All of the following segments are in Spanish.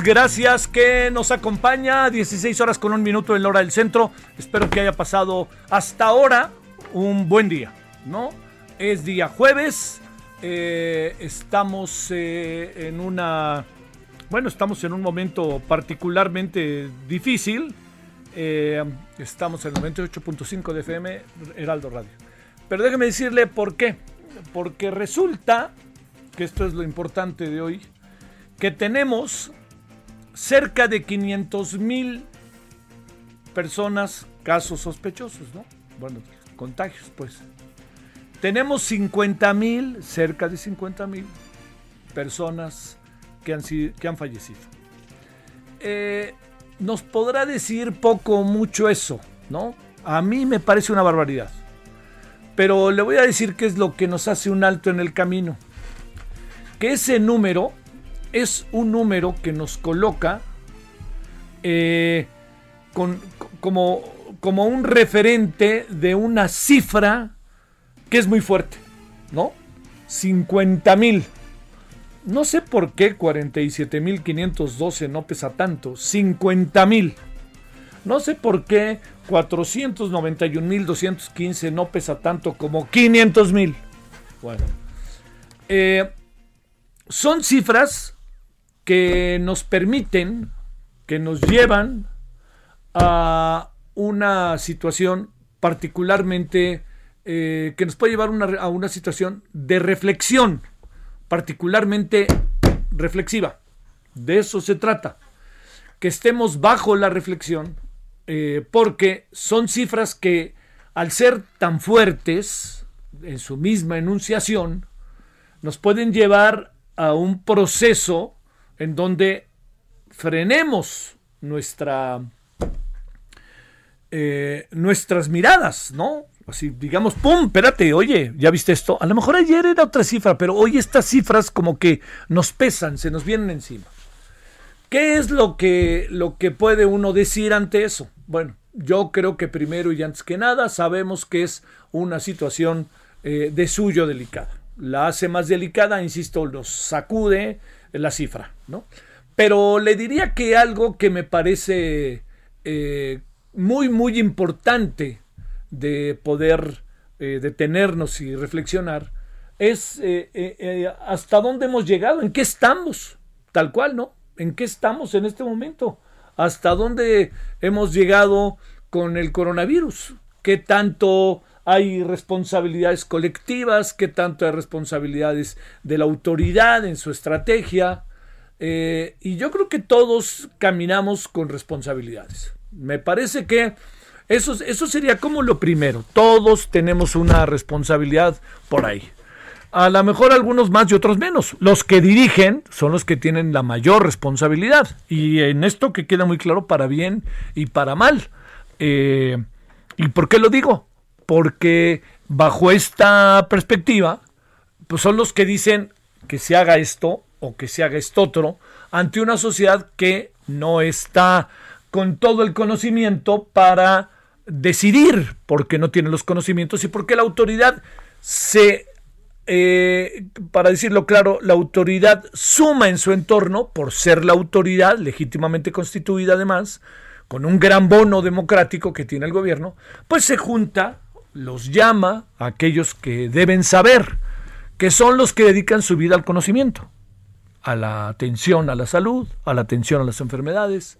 Gracias que nos acompaña. 16 horas con un minuto en la hora del centro. Espero que haya pasado hasta ahora un buen día, ¿no? Es día jueves, eh, estamos eh, en una. Bueno, estamos en un momento particularmente difícil. Eh, estamos en el 98.5 de FM, Heraldo Radio. Pero déjeme decirle por qué. Porque resulta que esto es lo importante de hoy que tenemos cerca de 500 mil personas, casos sospechosos, ¿no? Bueno, contagios, pues. Tenemos 50 mil, cerca de 50 mil personas que han, que han fallecido. Eh, nos podrá decir poco o mucho eso, ¿no? A mí me parece una barbaridad. Pero le voy a decir qué es lo que nos hace un alto en el camino. Que ese número es un número que nos coloca eh, con- como, como un referente de una cifra que es muy fuerte, ¿no? 50 mil. No sé por qué 47.512 no pesa tanto. 50 mil. No sé por qué 491.215 no pesa tanto como 500 mil. Bueno. Eh, son cifras que nos permiten, que nos llevan a una situación particularmente, eh, que nos puede llevar a una situación de reflexión, particularmente reflexiva. De eso se trata. Que estemos bajo la reflexión, eh, porque son cifras que al ser tan fuertes en su misma enunciación, nos pueden llevar a un proceso en donde frenemos nuestra eh, nuestras miradas, ¿no? Así, digamos, ¡pum! Espérate, oye, ¿ya viste esto? A lo mejor ayer era otra cifra, pero hoy estas cifras como que nos pesan, se nos vienen encima. ¿Qué es lo que, lo que puede uno decir ante eso? Bueno, yo creo que primero y antes que nada sabemos que es una situación eh, de suyo delicada. La hace más delicada, insisto, nos sacude la cifra, ¿no? Pero le diría que algo que me parece eh, muy, muy importante de poder eh, detenernos y reflexionar es eh, hasta dónde hemos llegado, en qué estamos, tal cual, ¿no? ¿En qué estamos en este momento? ¿Hasta dónde hemos llegado con el coronavirus? ¿Qué tanto hay responsabilidades colectivas? ¿Qué tanto hay responsabilidades de la autoridad en su estrategia? Eh, y yo creo que todos caminamos con responsabilidades. Me parece que eso, eso sería como lo primero. Todos tenemos una responsabilidad por ahí. A lo mejor algunos más y otros menos. Los que dirigen son los que tienen la mayor responsabilidad. Y en esto que queda muy claro para bien y para mal. Eh, ¿Y por qué lo digo? Porque bajo esta perspectiva, pues son los que dicen que se haga esto o que se haga esto otro ante una sociedad que no está con todo el conocimiento para decidir, porque no tiene los conocimientos y porque la autoridad se, eh, para decirlo claro, la autoridad suma en su entorno, por ser la autoridad legítimamente constituida además, con un gran bono democrático que tiene el gobierno, pues se junta, los llama a aquellos que deben saber, que son los que dedican su vida al conocimiento, a la atención a la salud, a la atención a las enfermedades,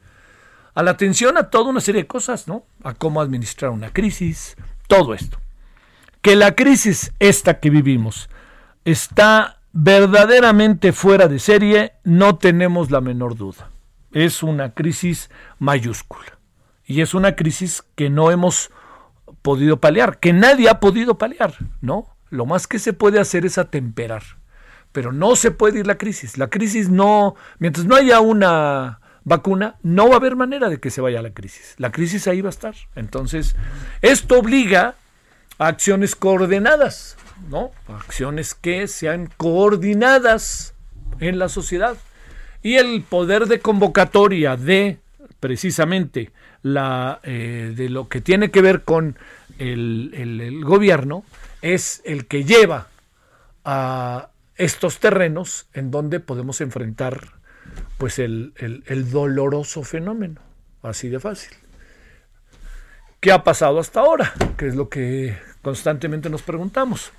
a la atención a toda una serie de cosas, ¿no? A cómo administrar una crisis, todo esto. Que la crisis esta que vivimos está verdaderamente fuera de serie, no tenemos la menor duda. Es una crisis mayúscula. Y es una crisis que no hemos podido paliar, que nadie ha podido paliar, ¿no? Lo más que se puede hacer es atemperar. Pero no se puede ir la crisis. La crisis no, mientras no haya una vacuna, no va a haber manera de que se vaya la crisis. La crisis ahí va a estar. Entonces, esto obliga a acciones coordenadas, ¿no? acciones que sean coordinadas en la sociedad. Y el poder de convocatoria de precisamente la, eh, de lo que tiene que ver con el, el gobierno es el que lleva a estos terrenos en donde podemos enfrentar pues el, doloroso fenómeno, así de fácil. ¿Qué ha pasado hasta ahora? Que es lo que constantemente nos preguntamos.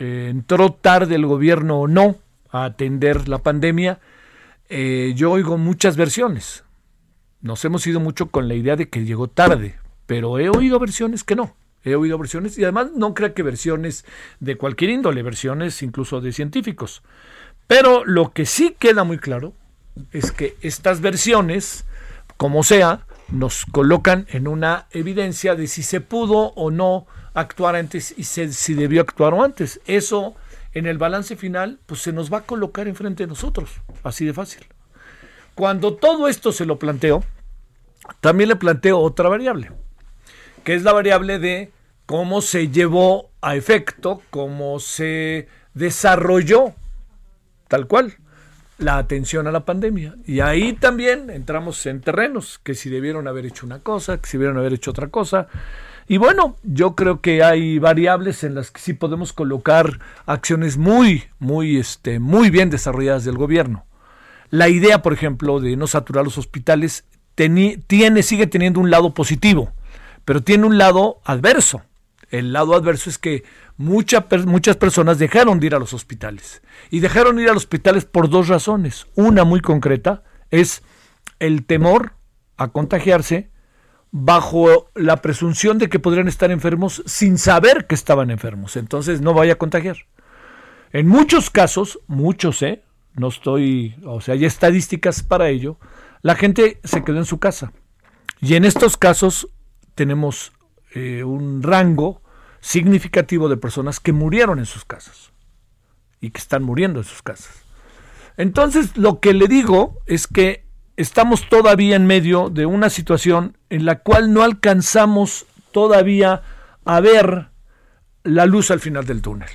¿Entró tarde el gobierno o no a atender la pandemia? Eh, yo oigo muchas versiones. Nos hemos ido mucho con la idea de que llegó tarde, pero he oído versiones que no. He oído versiones y además no creo que versiones de cualquier índole, versiones incluso de científicos. Pero lo que sí queda muy claro es que estas versiones, como sea, nos colocan en una evidencia de si se pudo o no actuar antes y si debió actuar o antes. Eso en el balance final pues se nos va a colocar enfrente de nosotros, así de fácil. Cuando todo esto se lo planteo, también le planteo otra variable, que es la variable de cómo se llevó a efecto, cómo se desarrolló, tal cual la atención a la pandemia. Y ahí también entramos en terrenos, que si debieron haber hecho una cosa, que si debieron haber hecho otra cosa. Y bueno, yo creo que hay variables en las que sí podemos colocar acciones muy, muy, este, muy bien desarrolladas del gobierno. La idea, por ejemplo, de no saturar los hospitales tiene, sigue teniendo un lado positivo, pero tiene un lado adverso. El lado adverso es que muchas personas dejaron de ir a los hospitales. Y dejaron de ir a los hospitales por dos razones. Una muy concreta es el temor a contagiarse bajo la presunción de que podrían estar enfermos sin saber que estaban enfermos. Entonces no vaya a contagiar. En muchos casos, muchos, ¿eh? No estoy, o sea, hay estadísticas para ello, la gente se quedó en su casa. Y en estos casos tenemos eh, un rango significativo de personas que murieron en sus casas y que están muriendo en sus casas. Entonces, lo que le digo es que estamos todavía en medio de una situación en la cual no alcanzamos todavía a ver la luz al final del túnel.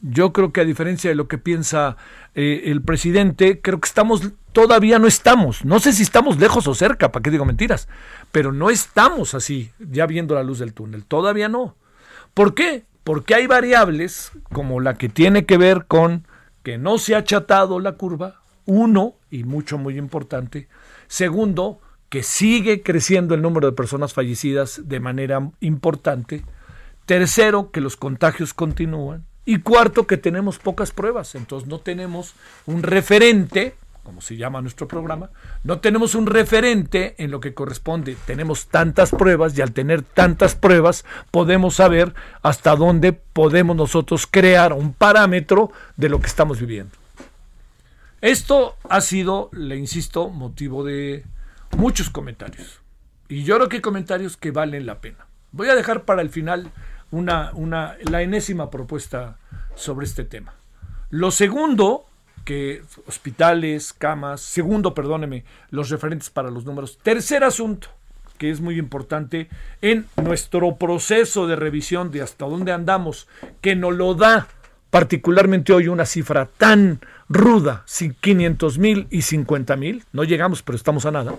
Yo creo que a diferencia de lo que piensa eh, el presidente, creo que estamos, todavía no estamos, no sé si estamos lejos o cerca, para qué digo mentiras, pero no estamos así, ya viendo la luz del túnel, todavía no. ¿Por qué? Porque hay variables como la que tiene que ver con que no se ha achatado la curva, uno, y mucho muy importante, segundo, que sigue creciendo el número de personas fallecidas de manera importante, tercero, que los contagios continúan, y cuarto, que tenemos pocas pruebas, entonces no tenemos un referente como se llama nuestro programa, no tenemos un referente en lo que corresponde. Tenemos tantas pruebas y al tener tantas pruebas podemos saber hasta dónde podemos nosotros crear un parámetro de lo que estamos viviendo. Esto ha sido, le insisto, motivo de muchos comentarios. Y yo creo que hay comentarios que valen la pena. Voy a dejar para el final una, una, la enésima propuesta sobre este tema. Lo segundo que hospitales, camas, segundo, perdóneme, los referentes para los números. Tercer asunto, que es muy importante en nuestro proceso de revisión de hasta dónde andamos, que nos lo da particularmente hoy una cifra tan ruda, 500 mil y 50 mil, no llegamos pero estamos a nada,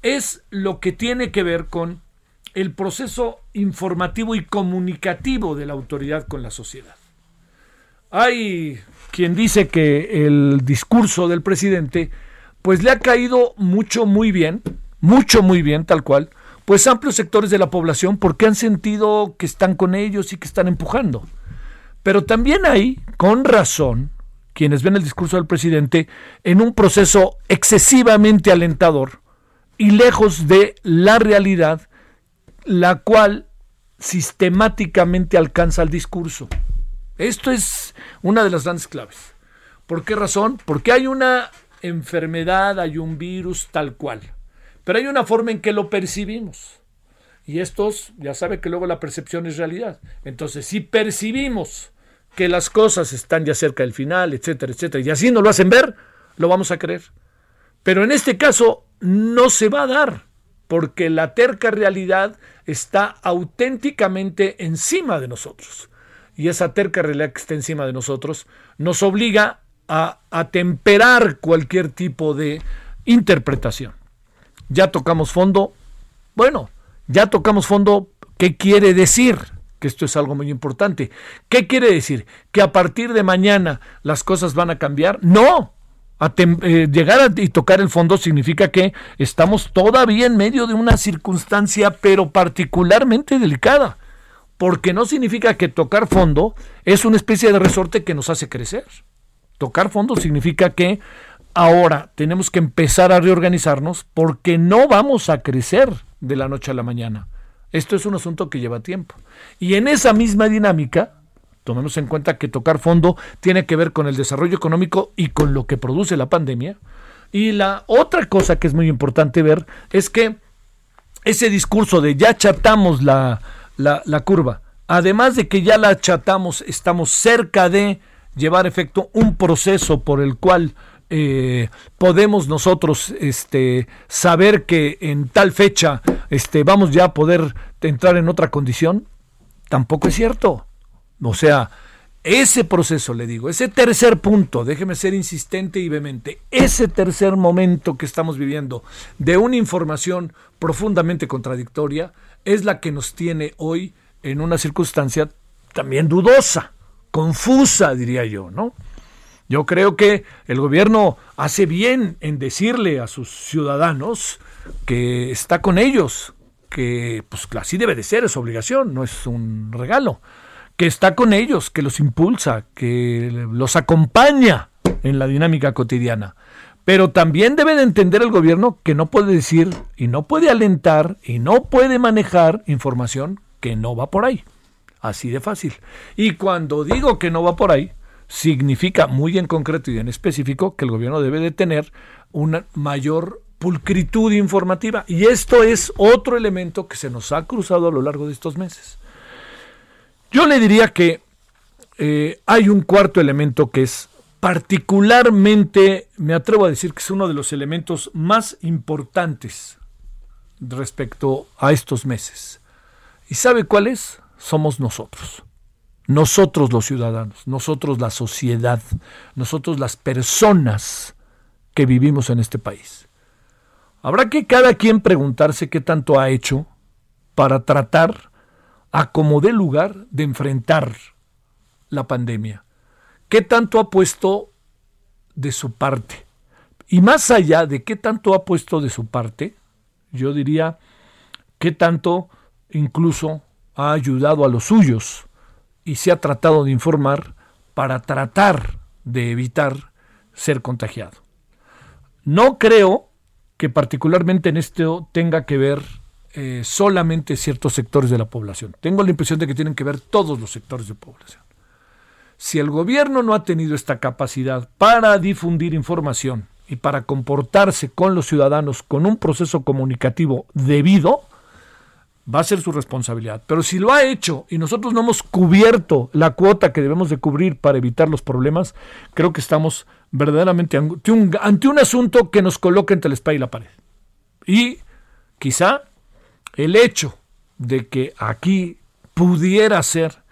es lo que tiene que ver con el proceso informativo y comunicativo de la autoridad con la sociedad. Hay quien dice que el discurso del presidente pues le ha caído mucho muy bien, mucho muy bien tal cual, pues amplios sectores de la población porque han sentido que están con ellos y que están empujando. Pero también hay, con razón, quienes ven el discurso del presidente en un proceso excesivamente alentador y lejos de la realidad, la cual sistemáticamente alcanza el discurso. Esto es una de las grandes claves. ¿Por qué razón? Porque hay una enfermedad, hay un virus tal cual. Pero hay una forma en que lo percibimos. Y estos, ya sabe que luego la percepción es realidad. Entonces, si percibimos que las cosas están ya cerca del final, etcétera, etcétera, y así no lo hacen ver, lo vamos a creer. Pero en este caso no se va a dar, porque la terca realidad está auténticamente encima de nosotros. Y esa terca realidad que está encima de nosotros nos obliga a, temperar cualquier tipo de interpretación. Ya tocamos fondo. Bueno, ya tocamos fondo. ¿Qué quiere decir? que esto es algo muy importante. ¿Qué quiere decir? ¿Que a partir de mañana las cosas van a cambiar? No. Eh, llegar y tocar el fondo significa que estamos todavía en medio de una circunstancia, pero particularmente delicada. Porque no significa que tocar fondo es una especie de resorte que nos hace crecer. Tocar fondo significa que ahora tenemos que empezar a reorganizarnos porque no vamos a crecer de la noche a la mañana. Esto es un asunto que lleva tiempo. Y en esa misma dinámica, tomemos en cuenta que tocar fondo tiene que ver con el desarrollo económico y con lo que produce la pandemia. Y la otra cosa que es muy importante ver es que ese discurso de ya chatamos la, la, curva, además de que ya la chatamos, estamos cerca de llevar efecto un proceso por el cual eh, podemos nosotros este, saber que en tal fecha este, vamos ya a poder entrar en otra condición, tampoco es cierto. O sea, ese proceso, le digo, ese tercer punto, déjeme ser insistente y vehemente, ese tercer momento que estamos viviendo de una información profundamente contradictoria, es la que nos tiene hoy en una circunstancia también dudosa, confusa, diría yo, ¿no? Yo creo que el gobierno hace bien en decirle a sus ciudadanos que está con ellos, que pues así debe de ser, es obligación, no es un regalo, que está con ellos, que los impulsa, que los acompaña en la dinámica cotidiana. Pero también debe de entender el gobierno que no puede decir y no puede alentar y no puede manejar información que no va por ahí. Así de fácil. Y cuando digo que no va por ahí, significa muy en concreto y en específico que el gobierno debe de tener una mayor pulcritud informativa. Y esto es otro elemento que se nos ha cruzado a lo largo de estos meses. Yo le diría que eh, hay un cuarto elemento que es particularmente, me atrevo a decir que es uno de los elementos más importantes respecto a estos meses. ¿Y sabe cuál es? Somos nosotros. Nosotros los ciudadanos, nosotros la sociedad, nosotros las personas que vivimos en este país. Habrá que cada quien preguntarse qué tanto ha hecho para tratar a como dé lugar de enfrentar la pandemia. ¿Qué tanto ha puesto de su parte? Y más allá de qué tanto ha puesto de su parte, yo diría qué tanto incluso ha ayudado a los suyos y se ha tratado de informar para tratar de evitar ser contagiado. No creo que particularmente en esto tenga que ver eh, solamente ciertos sectores de la población. Tengo la impresión de que tienen que ver todos los sectores de población. Si el gobierno no ha tenido esta capacidad para difundir información y para comportarse con los ciudadanos con un proceso comunicativo debido, va a ser su responsabilidad. Pero si lo ha hecho y nosotros no hemos cubierto la cuota que debemos de cubrir para evitar los problemas, creo que estamos verdaderamente ante un, ante un asunto que nos coloca entre la espalda y la pared. Y quizá el hecho de que aquí pudiera ser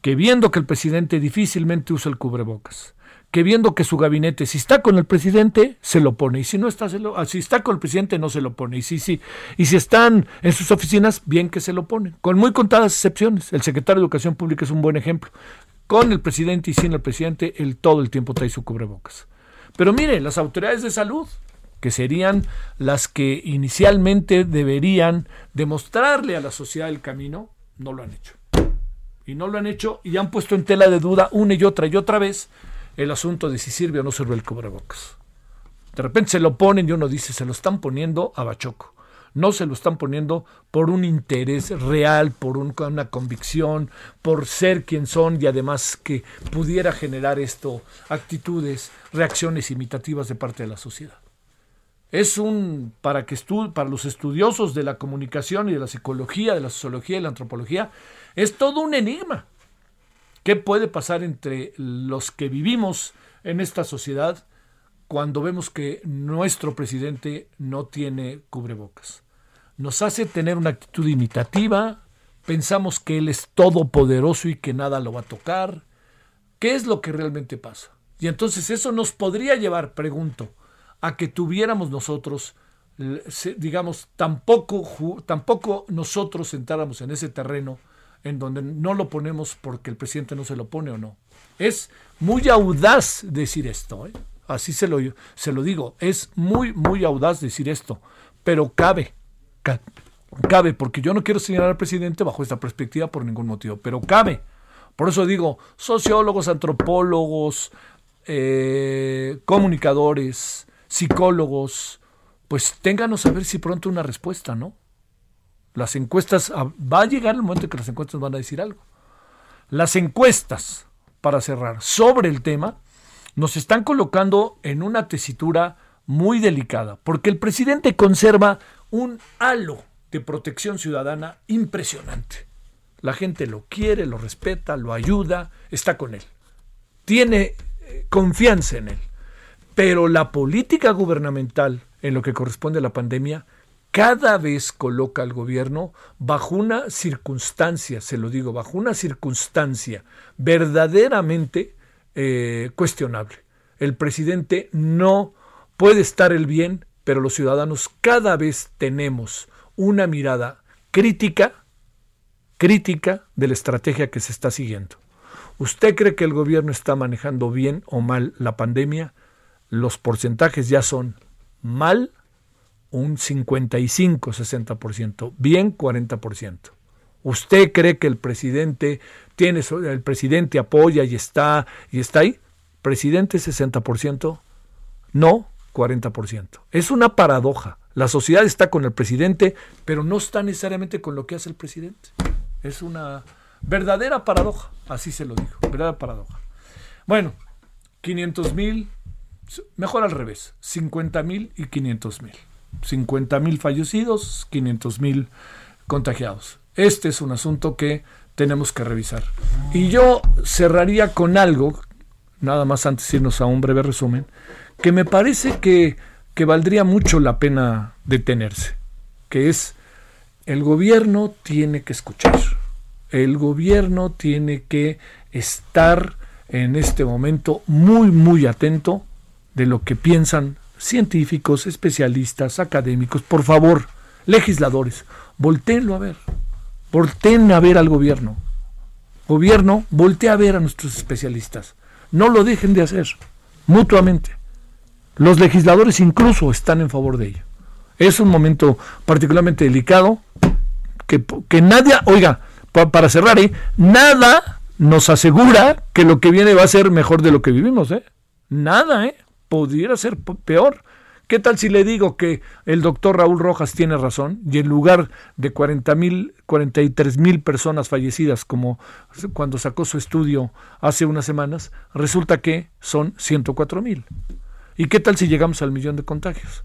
que viendo que el presidente difícilmente usa el cubrebocas, que viendo que su gabinete, si está con el presidente, se lo pone, y si no está, ah, si está con el presidente, no se lo pone, y si, si, y si están en sus oficinas, bien que se lo ponen, con muy contadas excepciones. El secretario de Educación Pública es un buen ejemplo. Con el presidente y sin el presidente, él todo el tiempo trae su cubrebocas. Pero mire, las autoridades de salud, que serían las que inicialmente deberían demostrarle a la sociedad el camino, no lo han hecho. Y no lo han hecho y han puesto en tela de duda una y otra y otra vez el asunto de si sirve o no sirve el cubrebocas. De repente se lo ponen y uno dice, se lo están poniendo a Bachoco. No se lo están poniendo por un interés real, por una convicción, por ser quien son y además que pudiera generar esto actitudes, reacciones imitativas de parte de la sociedad. Es un, para, que para los estudiosos de la comunicación y de la psicología, de la sociología y la antropología, es todo un enigma. ¿Qué puede pasar entre los que vivimos en esta sociedad cuando vemos que nuestro presidente no tiene cubrebocas? Nos hace tener una actitud imitativa, pensamos que él es todopoderoso y que nada lo va a tocar. ¿Qué es lo que realmente pasa? Y entonces eso nos podría llevar, pregunto, a que tuviéramos nosotros, digamos, tampoco, tampoco nosotros entráramos en ese terreno en donde no lo ponemos porque el presidente no se lo pone o no. Es muy audaz decir esto, ¿eh? así se lo, se lo digo, es muy, muy audaz decir esto, pero cabe, cabe, porque yo no quiero señalar al presidente bajo esta perspectiva por ningún motivo, pero cabe. Por eso digo, sociólogos, antropólogos, eh, comunicadores, psicólogos, pues ténganos a ver si pronto una respuesta, ¿no? Las encuestas, ah, va a llegar el momento en que las encuestas van a decir algo. Las encuestas, para cerrar, sobre el tema, nos están colocando en una tesitura muy delicada, porque el presidente conserva un halo de protección ciudadana impresionante. La gente lo quiere, lo respeta, lo ayuda, está con él. Tiene eh, confianza en él. Pero la política gubernamental en lo que corresponde a la pandemia cada vez coloca al gobierno bajo una circunstancia, se lo digo, bajo una circunstancia verdaderamente eh, cuestionable. El presidente no puede estar el bien, pero los ciudadanos cada vez tenemos una mirada crítica, crítica de la estrategia que se está siguiendo. ¿Usted cree que el gobierno está manejando bien o mal la pandemia? Los porcentajes ya son mal un 55-60%, bien 40%. ¿Usted cree que el presidente tiene el presidente apoya y está y está ahí? Presidente 60%, no 40%. Es una paradoja. La sociedad está con el presidente, pero no está necesariamente con lo que hace el presidente. Es una verdadera paradoja, así se lo digo, verdadera paradoja. Bueno, 500 mil, mejor al revés, 50 mil y 500 mil. 50 mil fallecidos, 500 mil contagiados. Este es un asunto que tenemos que revisar. Y yo cerraría con algo, nada más antes de irnos a un breve resumen, que me parece que, que valdría mucho la pena detenerse, que es el gobierno tiene que escuchar, el gobierno tiene que estar en este momento muy, muy atento de lo que piensan científicos, especialistas, académicos, por favor, legisladores, volteenlo a ver, volteen a ver al gobierno. Gobierno, voltea a ver a nuestros especialistas. No lo dejen de hacer, mutuamente. Los legisladores incluso están en favor de ello. Es un momento particularmente delicado que, que nadie, oiga, para cerrar, ¿eh? nada nos asegura que lo que viene va a ser mejor de lo que vivimos, ¿eh? Nada, ¿eh? Pudiera ser peor. ¿Qué tal si le digo que el doctor Raúl Rojas tiene razón y en lugar de 40 mil, 43 mil personas fallecidas como cuando sacó su estudio hace unas semanas, resulta que son 104 mil? ¿Y qué tal si llegamos al millón de contagios?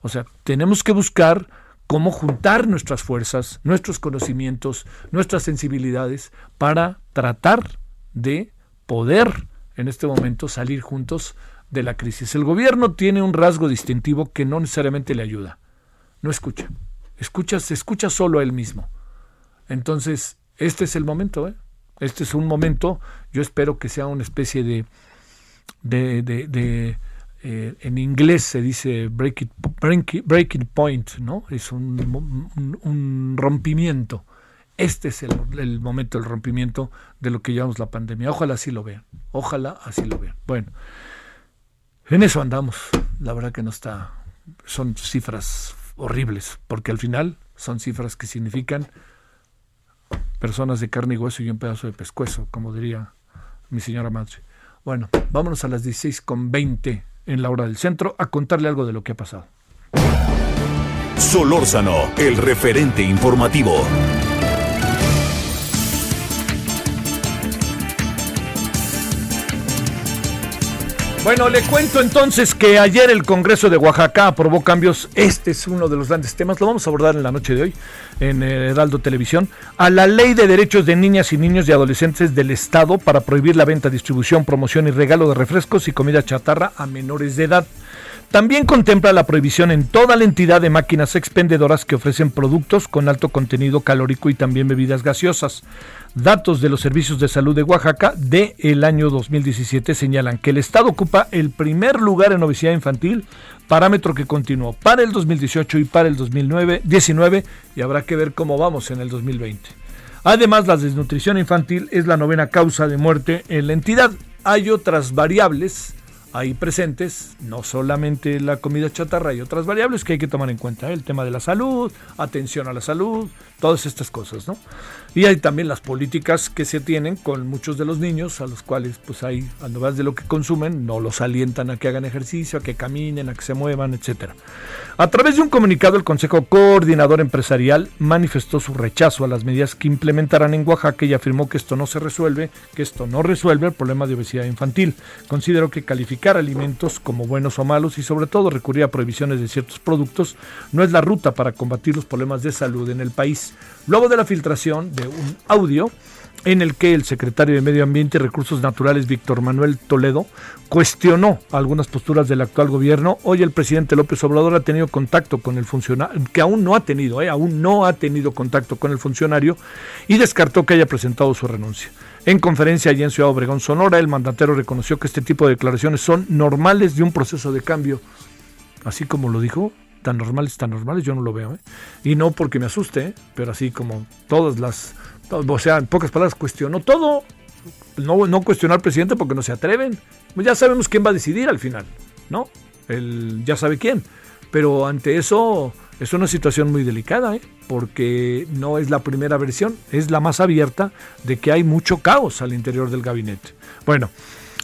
O sea, tenemos que buscar cómo juntar nuestras fuerzas, nuestros conocimientos, nuestras sensibilidades para tratar de poder en este momento salir juntos de la crisis. El gobierno tiene un rasgo distintivo que no necesariamente le ayuda. No escucha. Escucha, se escucha solo a él mismo. Entonces, este es el momento, ¿eh? Este es un momento, yo espero que sea una especie de, de, eh, en inglés se dice break breaking point, ¿no? Es un, un, rompimiento. Este es el, el, momento del rompimiento de lo que llamamos la pandemia. Ojalá así lo vean. Ojalá así lo vean. Bueno, en eso andamos. La verdad que no está. Son cifras horribles, porque al final son cifras que significan personas de carne y hueso y un pedazo de pescuezo, como diría mi señora madre. Bueno, vámonos a las 16 con 20 en la hora del centro a contarle algo de lo que ha pasado. Solórzano, el referente informativo. Bueno, le cuento entonces que ayer el Congreso de Oaxaca aprobó cambios. Este es uno de los grandes temas. Lo vamos a abordar en la noche de hoy en Heraldo Televisión. A la ley de derechos de niñas y niños y adolescentes del Estado para prohibir la venta, distribución, promoción y regalo de refrescos y comida chatarra a menores de edad. También contempla la prohibición en toda la entidad de máquinas expendedoras que ofrecen productos con alto contenido calórico y también bebidas gaseosas. Datos de los servicios de salud de Oaxaca del el año 2017 señalan que el Estado ocupa el primer lugar en obesidad infantil, parámetro que continuó para el 2018 y para el 2019 y habrá que ver cómo vamos en el 2020. Además, la desnutrición infantil es la novena causa de muerte en la entidad. Hay otras variables ahí presentes, no solamente la comida chatarra, hay otras variables que hay que tomar en cuenta, el tema de la salud, atención a la salud, todas estas cosas, ¿no? Y hay también las políticas que se tienen con muchos de los niños, a los cuales pues hay, a de lo que consumen, no los alientan a que hagan ejercicio, a que caminen, a que se muevan, etcétera. A través de un comunicado, el Consejo Coordinador Empresarial manifestó su rechazo a las medidas que implementarán en Oaxaca y afirmó que esto no se resuelve, que esto no resuelve el problema de obesidad infantil. Considero que calificar alimentos como buenos o malos y sobre todo recurrir a prohibiciones de ciertos productos no es la ruta para combatir los problemas de salud en el país. Luego de la filtración de un audio en el que el secretario de Medio Ambiente y Recursos Naturales, Víctor Manuel Toledo, cuestionó algunas posturas del actual gobierno. Hoy el presidente López Obrador ha tenido contacto con el funcionario, que aún no ha tenido, eh, aún no ha tenido contacto con el funcionario y descartó que haya presentado su renuncia. En conferencia allí en Ciudad Obregón, Sonora, el mandatero reconoció que este tipo de declaraciones son normales de un proceso de cambio. Así como lo dijo, tan normales, tan normales, yo no lo veo. ¿eh? Y no porque me asuste, ¿eh? pero así como todas las, o sea, en pocas palabras, cuestionó todo. No, no cuestionó al presidente porque no se atreven. Ya sabemos quién va a decidir al final, ¿no? Él ya sabe quién. Pero ante eso es una situación muy delicada, ¿eh? porque no es la primera versión, es la más abierta de que hay mucho caos al interior del gabinete. Bueno,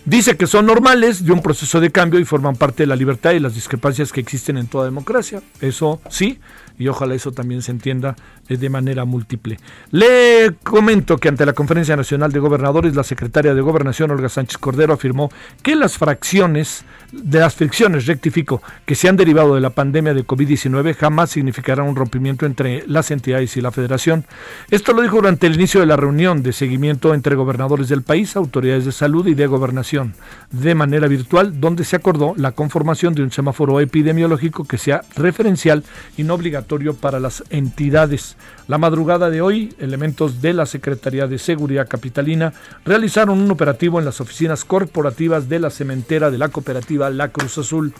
Dice que son normales de un proceso de cambio y forman parte de la libertad y las discrepancias que existen en toda democracia. Eso sí, y ojalá eso también se entienda de manera múltiple. Le comento que ante la Conferencia Nacional de Gobernadores, la secretaria de Gobernación, Olga Sánchez Cordero, afirmó que las fracciones de las fricciones, rectifico, que se han derivado de la pandemia de COVID-19 jamás significarán un rompimiento entre las entidades y la federación. Esto lo dijo durante el inicio de la reunión de seguimiento entre gobernadores del país, autoridades de salud y de gobernación, de manera virtual, donde se acordó la conformación de un semáforo epidemiológico que sea referencial y no obligatorio para las entidades. La madrugada de hoy, elementos de la Secretaría de Seguridad Capitalina realizaron un operativo en las oficinas corporativas de la cementera de la cooperativa La Cruz Azul.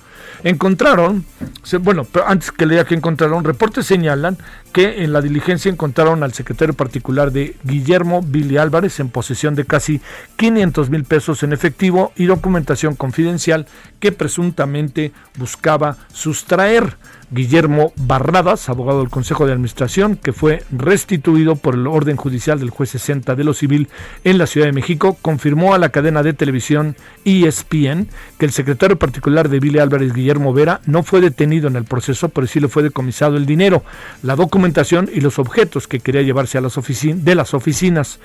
Encontraron, bueno, pero antes que lea que encontraron, reportes señalan que en la diligencia encontraron al secretario particular de Guillermo Billy Álvarez en posesión de casi 500 mil pesos en efectivo y documentación confidencial que presuntamente buscaba sustraer. Guillermo Barradas, abogado del Consejo de Administración, que fue restituido por el orden judicial del juez 60 de lo civil en la Ciudad de México, confirmó a la cadena de televisión ESPN que el secretario particular de Billy Álvarez, Guillermo Vera, no fue detenido en el proceso, pero sí le fue decomisado el dinero, la documentación y los objetos que quería llevarse a las de las oficinas.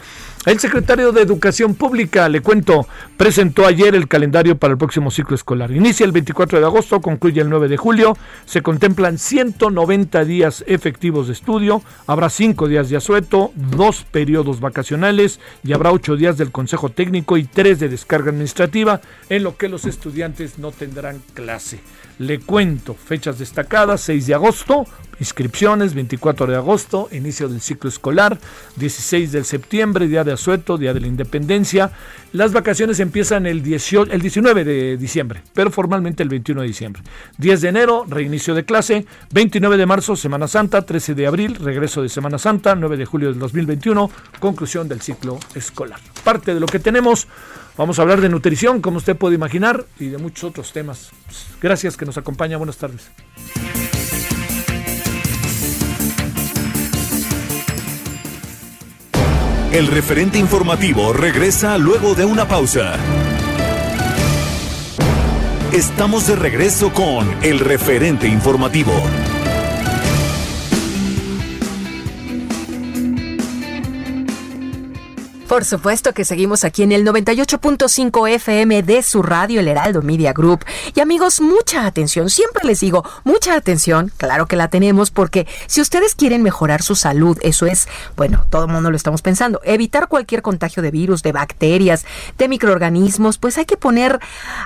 El secretario de Educación Pública, le cuento, presentó ayer el calendario para el próximo ciclo escolar. Inicia el 24 de agosto, concluye el 9 de julio, se contempla plan 190 días efectivos de estudio, habrá 5 días de asueto, 2 periodos vacacionales y habrá 8 días del Consejo Técnico y 3 de descarga administrativa, en lo que los estudiantes no tendrán clase. Le cuento, fechas destacadas, 6 de agosto, Inscripciones 24 de agosto, inicio del ciclo escolar, 16 de septiembre, día de asueto, día de la independencia. Las vacaciones empiezan el, 18, el 19 de diciembre, pero formalmente el 21 de diciembre. 10 de enero, reinicio de clase, 29 de marzo, Semana Santa, 13 de abril, regreso de Semana Santa, 9 de julio del 2021, conclusión del ciclo escolar. Parte de lo que tenemos, vamos a hablar de nutrición, como usted puede imaginar, y de muchos otros temas. Gracias que nos acompaña, buenas tardes. El referente informativo regresa luego de una pausa. Estamos de regreso con el referente informativo. Por supuesto que seguimos aquí en el 98.5 FM de su radio, el Heraldo Media Group. Y amigos, mucha atención, siempre les digo, mucha atención, claro que la tenemos, porque si ustedes quieren mejorar su salud, eso es, bueno, todo el mundo lo estamos pensando, evitar cualquier contagio de virus, de bacterias, de microorganismos, pues hay que poner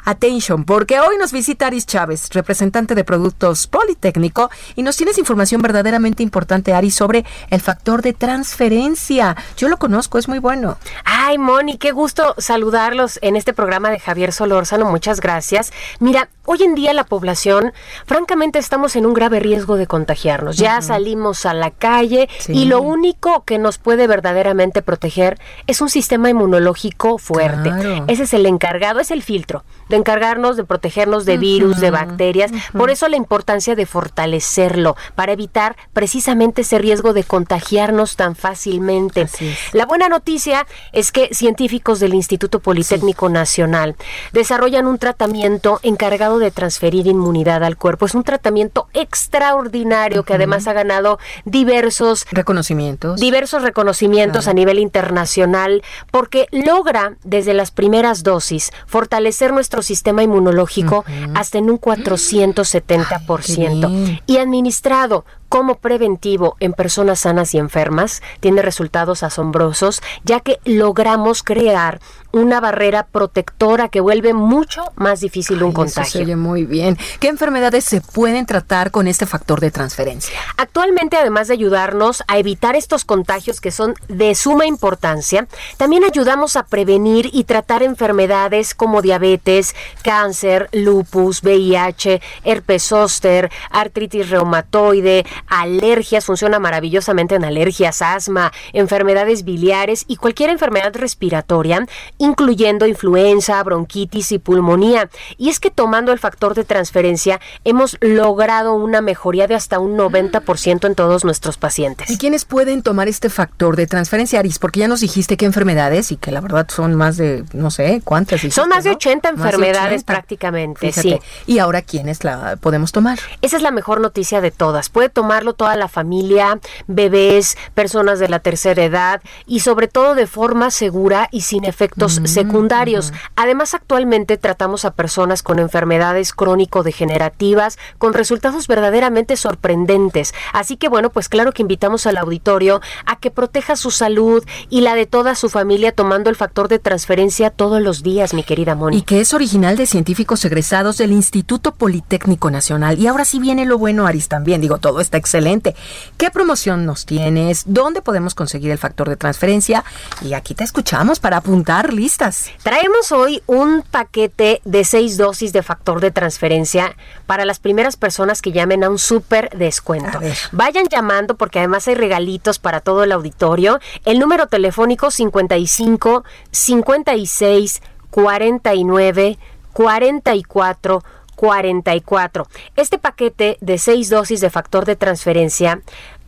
atención, porque hoy nos visita Aris Chávez, representante de Productos Politécnico, y nos tienes información verdaderamente importante, Aris, sobre el factor de transferencia. Yo lo conozco, es muy bueno. Ay, Moni, qué gusto saludarlos en este programa de Javier Solórzano. Muchas gracias. Mira, hoy en día la población, francamente, estamos en un grave riesgo de contagiarnos. Ya salimos a la calle y lo único que nos puede verdaderamente proteger es un sistema inmunológico fuerte. Ese es el encargado, es el filtro de encargarnos de protegernos de virus, de bacterias. Por eso la importancia de fortalecerlo para evitar precisamente ese riesgo de contagiarnos tan fácilmente. La buena noticia es que científicos del Instituto Politécnico Nacional desarrollan un tratamiento encargado de transferir inmunidad al cuerpo. Es un tratamiento extraordinario que además ha ganado diversos reconocimientos. Diversos reconocimientos a nivel internacional porque logra desde las primeras dosis fortalecer nuestro sistema inmunológico hasta en un 470% y administrado como preventivo en personas sanas y enfermas tiene resultados asombrosos, ya que logramos crear una barrera protectora que vuelve mucho más difícil un contagio. Eso se oye muy bien. ¿Qué enfermedades se pueden tratar con este factor de transferencia? Actualmente, además de ayudarnos a evitar estos contagios que son de suma importancia, también ayudamos a prevenir y tratar enfermedades como diabetes, cáncer, lupus, VIH, herpes zóster, artritis reumatoide, alergias, funciona maravillosamente en alergias, asma, enfermedades biliares y cualquier enfermedad respiratoria, incluyendo influenza, bronquitis y pulmonía. Y es que tomando el factor de transferencia hemos logrado una mejoría de hasta un 90% en todos nuestros pacientes. ¿Y quiénes pueden tomar este factor de transferencia, Aris? Porque ya nos dijiste qué enfermedades y que la verdad son más de, no sé, ¿cuántas? son más de 80 enfermedades prácticamente, sí. ¿Y ahora quiénes la podemos tomar? Esa es la mejor noticia de todas. Puede tomar toda la familia, bebés, personas de la tercera edad y sobre todo de forma segura y sin efectos mm, secundarios. Además, actualmente tratamos a personas con enfermedades crónico-degenerativas con resultados verdaderamente sorprendentes. Así que bueno, pues claro que invitamos al auditorio a que proteja su salud y la de toda su familia tomando el factor de transferencia todos los días, mi querida Moni. Y que es original de científicos egresados del Instituto Politécnico Nacional. Y ahora sí viene lo bueno, Aris, también. Digo, todo está excelente. ¿Qué promoción nos tienes? ¿Dónde podemos conseguir el factor de transferencia? Y aquí te escuchamos para apuntar listas. Traemos hoy un paquete de seis dosis de factor de transferencia para las primeras personas que llamen a un súper descuento. Vayan llamando porque además hay regalitos para todo el auditorio. El número telefónico 55 56 49 44 44. Este paquete de seis dosis de factor de transferencia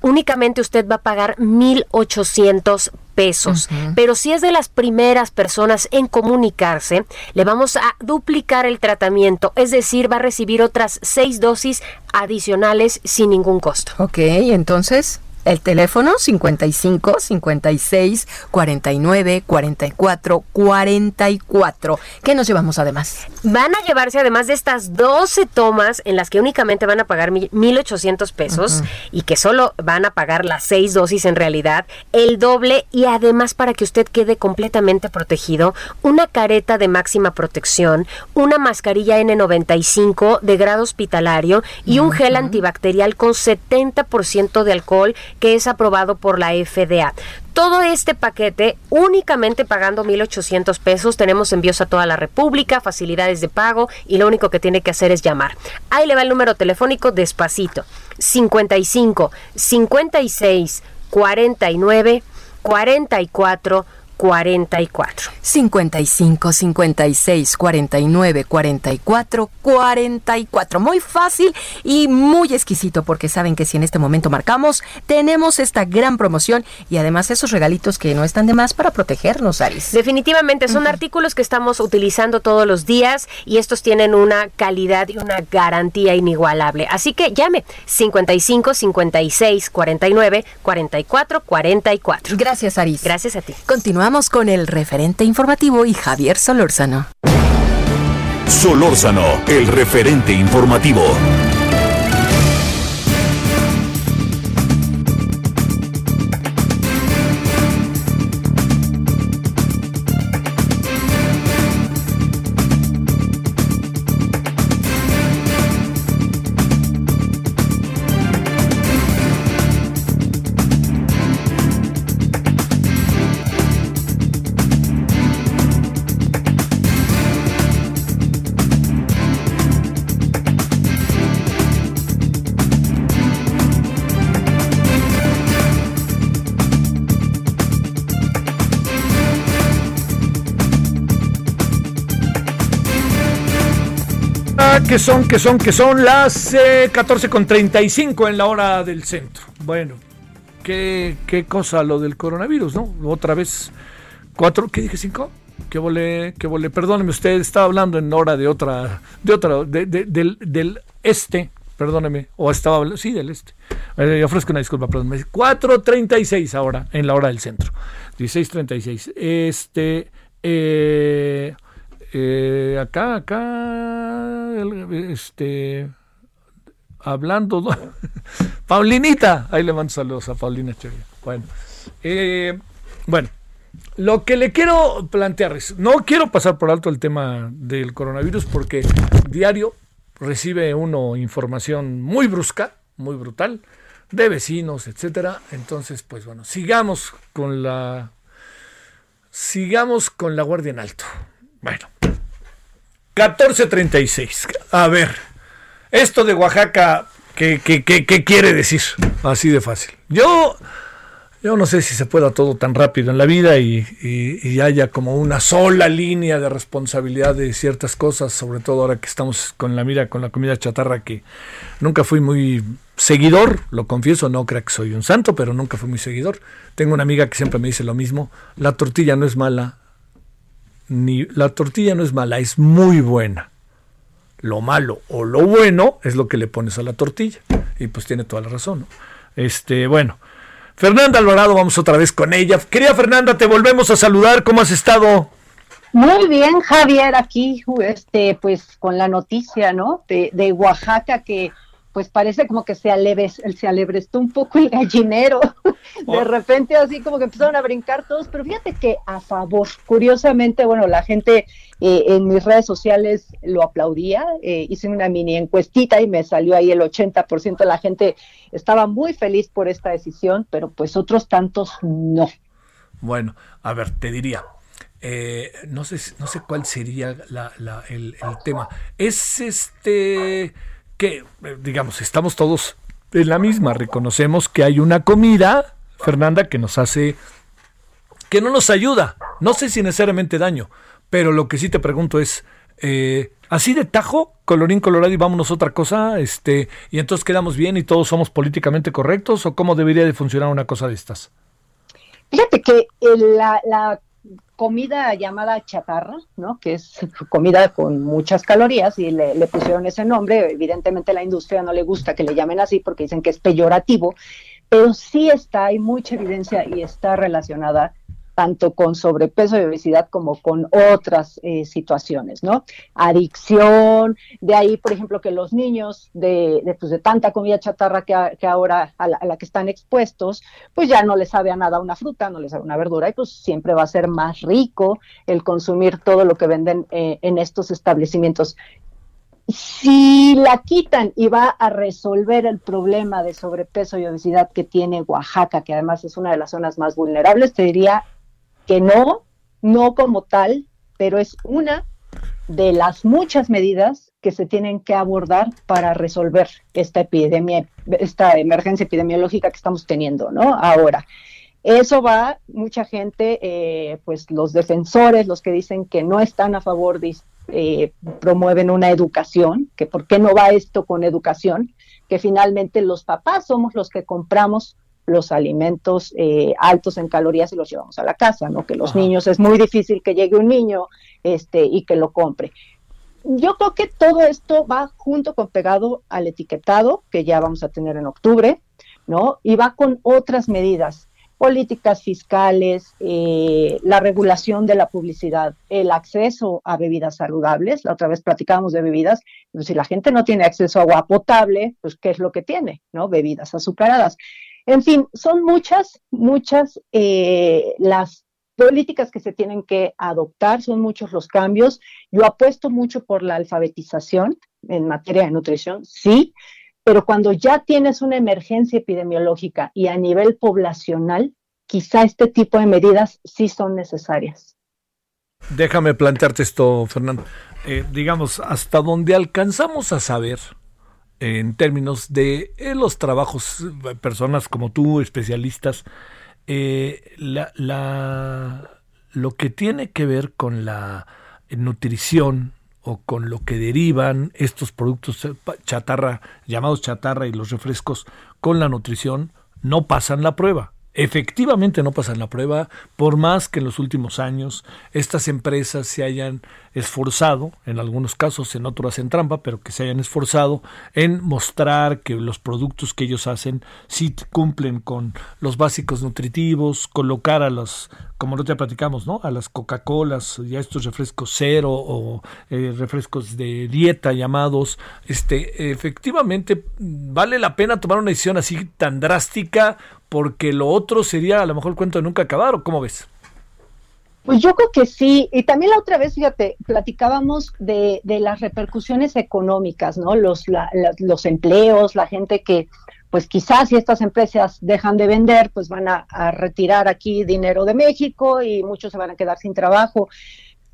únicamente usted va a pagar 1.800 pesos. Pero si es de las primeras personas en comunicarse, le vamos a duplicar el tratamiento, es decir, va a recibir otras seis dosis adicionales sin ningún costo. Ok, entonces... El teléfono 55 56 49 44 44. ¿Qué nos llevamos además? Van a llevarse además de estas 12 tomas en las que únicamente van a pagar 1.800 pesos y que solo van a pagar las 6 dosis en realidad, el doble y además para que usted quede completamente protegido, una careta de máxima protección, una mascarilla N95 de grado hospitalario y un gel antibacterial con 70% de alcohol que es aprobado por la FDA. Todo este paquete únicamente pagando 1.800 pesos. Tenemos envíos a toda la República, facilidades de pago y lo único que tiene que hacer es llamar. Ahí le va el número telefónico despacito. 55 56 49 44 44. 55 56 49 44 44. Muy fácil y muy exquisito porque saben que si en este momento marcamos, tenemos esta gran promoción y además esos regalitos que no están de más para protegernos, Aris. Definitivamente son artículos que estamos utilizando todos los días y estos tienen una calidad y una garantía inigualable. Así que llame 55 56 49 44 44. Gracias, Aris. Gracias a ti. Continuamos con el referente informativo y Javier Solórzano. Solórzano, el referente informativo. Que son, que son, que son las eh, 14 con 35 en la hora del centro. Bueno, qué, qué cosa lo del coronavirus, ¿no? Otra vez, cuatro, ¿qué dije? ¿Cinco? Que volé, que volé, perdóneme usted, estaba hablando en hora de otra, de otra, de, de, del, del este, perdóneme, o estaba hablando, sí, del este. Eh, ofrezco una disculpa, perdón. 4.36 ahora, en la hora del centro. 16.36. Este, eh, eh, acá, acá, este, hablando, Paulinita, ahí le mando saludos a Paulina Chevia. Bueno, eh, bueno, lo que le quiero plantear es, no quiero pasar por alto el tema del coronavirus porque diario recibe uno información muy brusca, muy brutal, de vecinos, etcétera. Entonces, pues bueno, sigamos con la sigamos con la guardia en alto. Bueno, 1436. A ver, esto de Oaxaca, ¿qué, qué, qué, quiere decir? Así de fácil. Yo, yo no sé si se pueda todo tan rápido en la vida y, y- y haya como una sola línea de responsabilidad de ciertas cosas, sobre todo ahora que estamos con la mira con la comida chatarra que nunca fui muy seguidor, lo confieso, no creo que soy un santo, pero nunca fui muy seguidor. Tengo una amiga que siempre me dice lo mismo, la tortilla no es mala, ni la tortilla no es mala, es muy buena. Lo malo o lo bueno es lo que le pones a la tortilla. Y pues tiene toda la razón. ¿no? Este, bueno. Fernanda Alvarado, vamos otra vez con ella. Querida Fernanda, te volvemos a saludar. ¿Cómo has estado? Muy bien, Javier, aquí, este, pues con la noticia, ¿no? De, de Oaxaca que, pues parece como que se, aleves, se alebrestó un poco el gallinero. Oh. De repente así como que empezaron a brincar todos, pero fíjate que a favor, curiosamente, bueno, la gente eh, en mis redes sociales lo aplaudía, eh, hice una mini encuestita y me salió ahí el 80% de la gente estaba muy feliz por esta decisión, pero pues otros tantos no. Bueno, a ver, te diría. eh, no, sé, no sé cuál sería la- la- el, el tema. Es este que, eh, digamos, estamos todos en la misma. Reconocemos que hay una comida, Fernanda, que nos hace, que no nos ayuda. No sé si necesariamente daño, pero lo que sí te pregunto es, eh, así de tajo, colorín colorado y vámonos otra cosa, este, y entonces quedamos bien y todos somos políticamente correctos, o cómo debería de funcionar una cosa de estas. Fíjate que la comida llamada chatarra, ¿no? Que es comida con muchas calorías y le, pusieron ese nombre. Evidentemente la industria no le gusta que le llamen así porque dicen que es peyorativo. pero sí está, hay mucha evidencia y está relacionada tanto con sobrepeso y obesidad como con otras eh, situaciones, ¿no? Adicción, de ahí, por ejemplo, que los niños de, de, pues, de tanta comida chatarra que, ahora a la, que están expuestos, pues ya no les sabe a nada una fruta, no les sabe una verdura, y pues siempre va a ser más rico el consumir todo lo que venden eh, en estos establecimientos. Si la quitan y va a resolver el problema de sobrepeso y obesidad que tiene Oaxaca, que además es una de las zonas más vulnerables, te diría que no, no como tal, pero es una de las muchas medidas que se tienen que abordar para resolver esta epidemia, esta emergencia epidemiológica que estamos teniendo, ¿no? Ahora, eso va, mucha gente, eh, pues los defensores, los que dicen que no están a favor, de, eh, promueven una educación, que por qué no va esto con educación, que finalmente los papás somos los que compramos los alimentos eh, altos en calorías y los llevamos a la casa, ¿no? Que los niños es muy difícil que llegue un niño este y que lo compre. Yo creo que todo esto va junto con pegado al etiquetado que ya vamos a tener en octubre, ¿no? Y va con otras medidas, políticas fiscales, eh, la regulación de la publicidad, el acceso a bebidas saludables. La otra vez platicábamos de bebidas, pero si la gente no tiene acceso a agua potable, pues ¿qué es lo que tiene? ¿No? Bebidas azucaradas. En fin, son muchas, muchas eh, las políticas que se tienen que adoptar, son muchos los cambios. Yo apuesto mucho por la alfabetización en materia de nutrición, sí, pero cuando ya tienes una emergencia epidemiológica y a nivel poblacional, quizá este tipo de medidas sí son necesarias. Déjame plantearte esto, Fernando. Eh, digamos, hasta donde alcanzamos a saber, en términos de eh, los trabajos, eh, personas como tú, especialistas, eh, la, lo que tiene que ver con la nutrición o con lo que derivan estos productos chatarra, llamados chatarra y los refrescos con la nutrición, no pasan la prueba. Efectivamente no pasan la prueba, por más que en los últimos años estas empresas se hayan esforzado, en algunos casos en otros hacen trampa, pero que se hayan esforzado en mostrar que los productos que ellos hacen sí cumplen con los básicos nutritivos, colocar a los, como no te platicamos, ¿no? A las Coca-Colas y a estos refrescos cero o eh, refrescos de dieta llamados, este, efectivamente vale la pena tomar una decisión así tan drástica porque lo otro sería a lo mejor cuento de nunca acabar, ¿o cómo ves? Pues yo creo que sí, y también la otra vez, fíjate, platicábamos de, de las repercusiones económicas, ¿no? Los, los empleos, la gente que, pues quizás si estas empresas dejan de vender, pues van a, retirar aquí dinero de México y muchos se van a quedar sin trabajo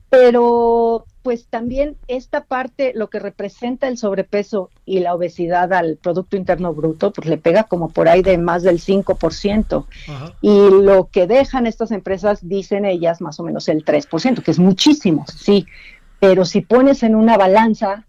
pero pues también esta parte, lo que representa el sobrepeso y la obesidad al Producto Interno Bruto, pues le pega como por ahí de más del 5%. Y lo que dejan estas empresas, dicen ellas, más o menos el 3%, que es muchísimo, sí. Pero si pones en una balanza,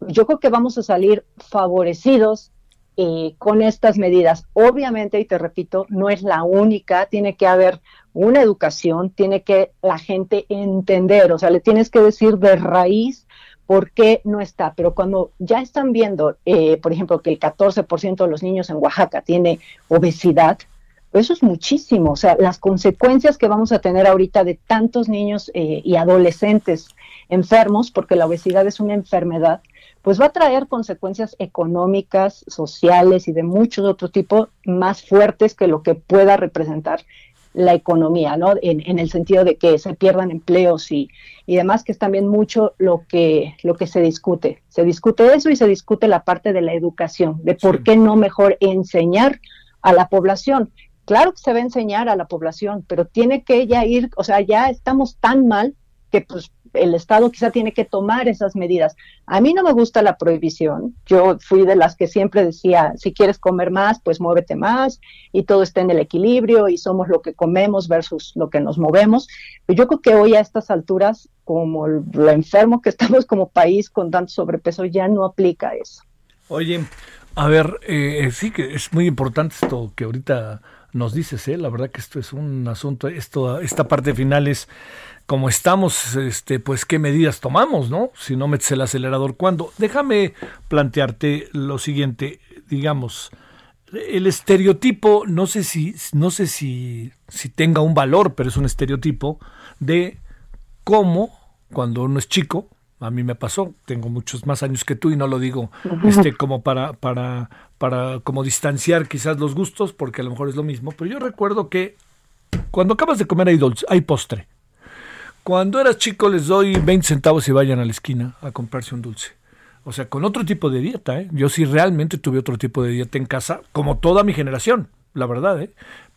yo creo que vamos a salir favorecidos eh, con estas medidas. Obviamente, y te repito, no es la única, tiene que haber una educación, tiene que la gente entender, o sea, le tienes que decir de raíz por qué no está, pero cuando ya están viendo, eh, por ejemplo, que el 14% de los niños en Oaxaca tiene obesidad, eso es muchísimo, o sea, las consecuencias que vamos a tener ahorita de tantos niños eh, y adolescentes enfermos, porque la obesidad es una enfermedad, pues va a traer consecuencias económicas, sociales y de muchos otros tipos más fuertes que lo que pueda representar la economía, ¿no? En, el sentido de que se pierdan empleos y, y demás, que es también mucho lo que, lo que se discute. Se discute eso y se discute la parte de la educación, de por qué no mejor enseñar a la población. Claro que se va a enseñar a la población, pero tiene que ya ir, o sea, ya estamos tan mal que pues el Estado quizá tiene que tomar esas medidas. A mí no me gusta la prohibición. Yo fui de las que siempre decía, si quieres comer más, pues muévete más y todo está en el equilibrio y somos lo que comemos versus lo que nos movemos. Pero yo creo que hoy a estas alturas, como lo enfermo que estamos como país con tanto sobrepeso, ya no aplica eso. Oye, a ver, eh, sí que es muy importante esto que ahorita nos dices, ¿eh? la verdad que esto es un asunto, esto, esta parte final es como estamos, este, pues qué medidas tomamos, ¿no? Si no metes el acelerador, ¿cuándo? Déjame plantearte lo siguiente, digamos, el estereotipo, no sé si, no sé si, si tenga un valor, pero es un estereotipo de cómo cuando uno es chico, a mí me pasó, tengo muchos más años que tú y no lo digo este como para para para como distanciar quizás los gustos porque a lo mejor es lo mismo, pero yo recuerdo que cuando acabas de comer hay dulce, hay postre. Cuando eras chico les doy 20 centavos y vayan a la esquina a comprarse un dulce. O sea, con otro tipo de dieta, ¿eh? Yo sí realmente tuve otro tipo de dieta en casa, como toda mi generación, la verdad, ¿eh?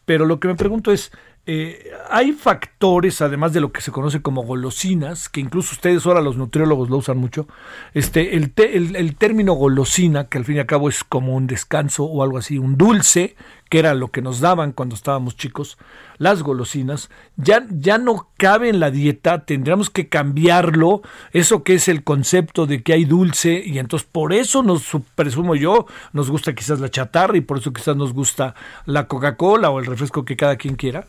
Pero lo que me pregunto es, eh, hay factores, además de lo que se conoce como golosinas, que incluso ustedes ahora los nutriólogos lo usan mucho, este, el, el, término golosina, que al fin y al cabo es como un descanso o algo así, un dulce, que era lo que nos daban cuando estábamos chicos, las golosinas, ya, ya no cabe en la dieta, tendríamos que cambiarlo, eso que es el concepto de que hay dulce, y entonces por eso nos presumo yo, nos gusta quizás la chatarra y por eso quizás nos gusta la Coca-Cola o el refresco que cada quien quiera.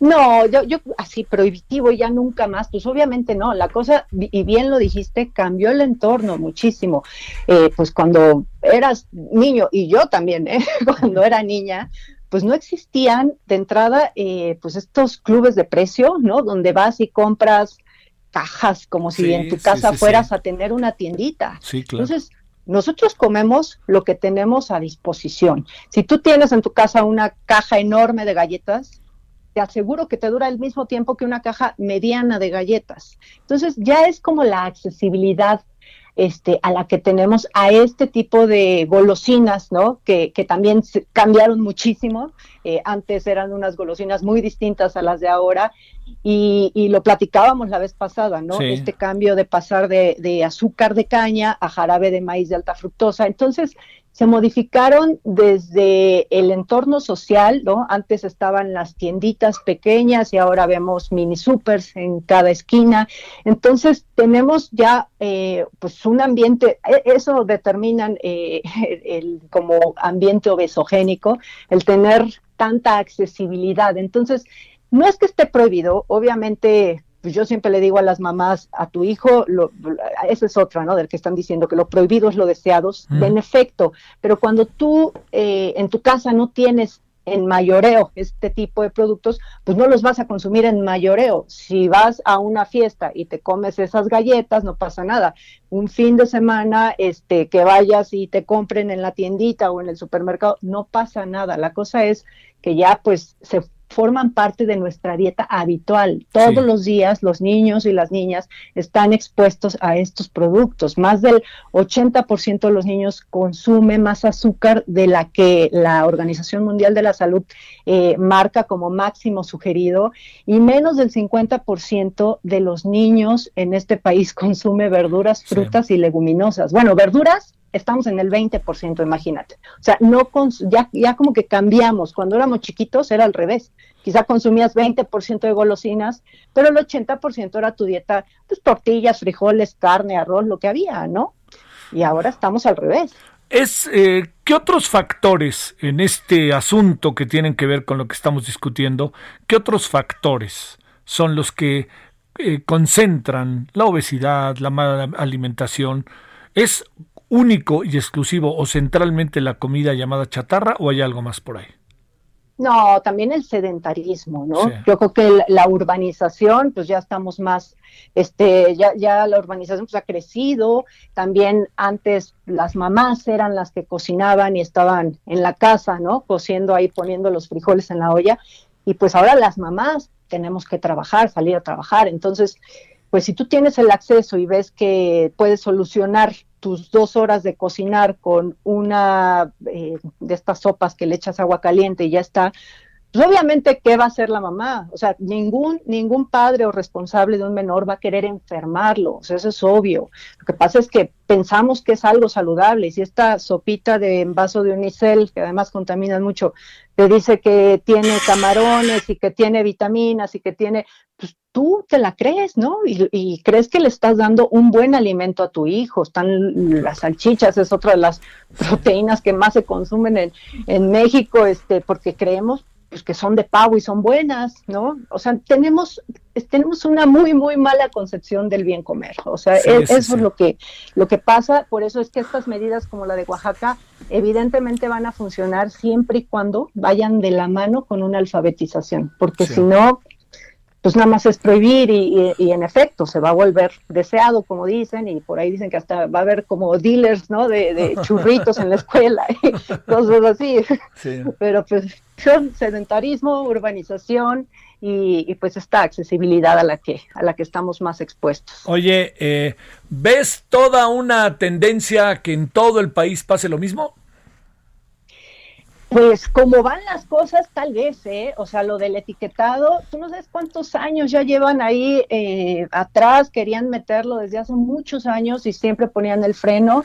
No, yo, yo así prohibitivo ya nunca más, pues obviamente no, la cosa, y bien lo dijiste, cambió el entorno muchísimo. Eh, pues cuando eras niño, y yo también, ¿eh? cuando era niña, pues no existían de entrada eh, pues estos clubes de precio, ¿no? Donde vas y compras cajas como si en tu casa fueras a tener una tiendita. Sí, claro. Entonces, nosotros comemos lo que tenemos a disposición. Si tú tienes en tu casa una caja enorme de galletas, te aseguro que te dura el mismo tiempo que una caja mediana de galletas. Entonces ya es como la accesibilidad este, a la que tenemos a este tipo de golosinas, ¿no? Que, que también cambiaron muchísimo. Eh, antes eran unas golosinas muy distintas a las de ahora y, y lo platicábamos la vez pasada, ¿no? Este cambio de pasar de, de, azúcar de caña a jarabe de maíz de alta fructosa. Entonces, se modificaron desde el entorno social, ¿no? Antes estaban las tienditas pequeñas y ahora vemos mini supers en cada esquina. Entonces tenemos ya eh, pues un ambiente, e, eso determinan eh, el, como ambiente obesogénico, el tener tanta accesibilidad. Entonces, no es que esté prohibido, obviamente pues yo siempre le digo a las mamás, a tu hijo, lo, esa es otra, ¿no? Del que están diciendo que lo prohibido es lo deseado, en efecto, pero cuando tú eh, en tu casa no tienes en mayoreo este tipo de productos, pues no los vas a consumir en mayoreo. Si vas a una fiesta y te comes esas galletas, no pasa nada. Un fin de semana, este, que vayas y te compren en la tiendita o en el supermercado, no pasa nada. La cosa es que ya pues se forman parte de nuestra dieta habitual. Todos los días los niños y las niñas están expuestos a estos productos. Más del 80% de los niños consume más azúcar de la que la Organización Mundial de la Salud eh, marca como máximo sugerido y menos del 50% de los niños en este país consume verduras, frutas y leguminosas. Bueno, verduras estamos en el 20%, imagínate. O sea, no ya, ya como que cambiamos. Cuando éramos chiquitos era al revés. Quizá consumías 20% de golosinas, pero el 80% era tu dieta, pues tortillas, frijoles, carne, arroz, lo que había, ¿no? Y ahora estamos al revés. Es, eh, ¿Qué otros factores en este asunto que tienen que ver con lo que estamos discutiendo, qué otros factores son los que eh, concentran la obesidad, la mala alimentación? ¿Es único y exclusivo o centralmente la comida llamada chatarra o hay algo más por ahí? No, también el sedentarismo, ¿no? Yo creo que la urbanización, pues ya estamos más, este, ya, ya la urbanización pues ha crecido. También antes las mamás eran las que cocinaban y estaban en la casa, ¿no? Cociendo ahí, poniendo los frijoles en la olla. Y pues ahora las mamás tenemos que trabajar, salir a trabajar. Entonces, pues si tú tienes el acceso y ves que puedes solucionar tus dos horas de cocinar con una eh, de estas sopas que le echas agua caliente y ya está, pues obviamente, ¿qué va a hacer la mamá? O sea, ningún, ningún padre o responsable de un menor va a querer enfermarlo, eso es obvio. Lo que pasa es que pensamos que es algo saludable, y si esta sopita de vaso de unicel, que además contamina mucho, te dice que tiene camarones y que tiene vitaminas y que tiene, pues tú te la crees, ¿no? Y, crees que le estás dando un buen alimento a tu hijo. Están las salchichas, es otra de las proteínas que más se consumen en, en México, este, porque creemos pues que son de pago y son buenas, ¿no? O sea, tenemos, tenemos una muy, muy mala concepción del bien comer. O sea, e, eso es lo que, lo que pasa. Por eso es que estas medidas como la de Oaxaca, evidentemente van a funcionar siempre y cuando vayan de la mano con una alfabetización, porque si no, pues nada más es prohibir y, en efecto se va a volver deseado, como dicen, y por ahí dicen que hasta va a haber como dealers, ¿no? De, churritos en la escuela y cosas así. Pero pues son sedentarismo, urbanización y, pues esta accesibilidad a la que a la que estamos más expuestos. Oye, eh, ¿ves toda una tendencia que en todo el país pase lo mismo? Pues como van las cosas, tal vez, ¿eh? O sea, lo del etiquetado, tú no sabes cuántos años ya llevan ahí eh, atrás, querían meterlo desde hace muchos años y siempre ponían el freno.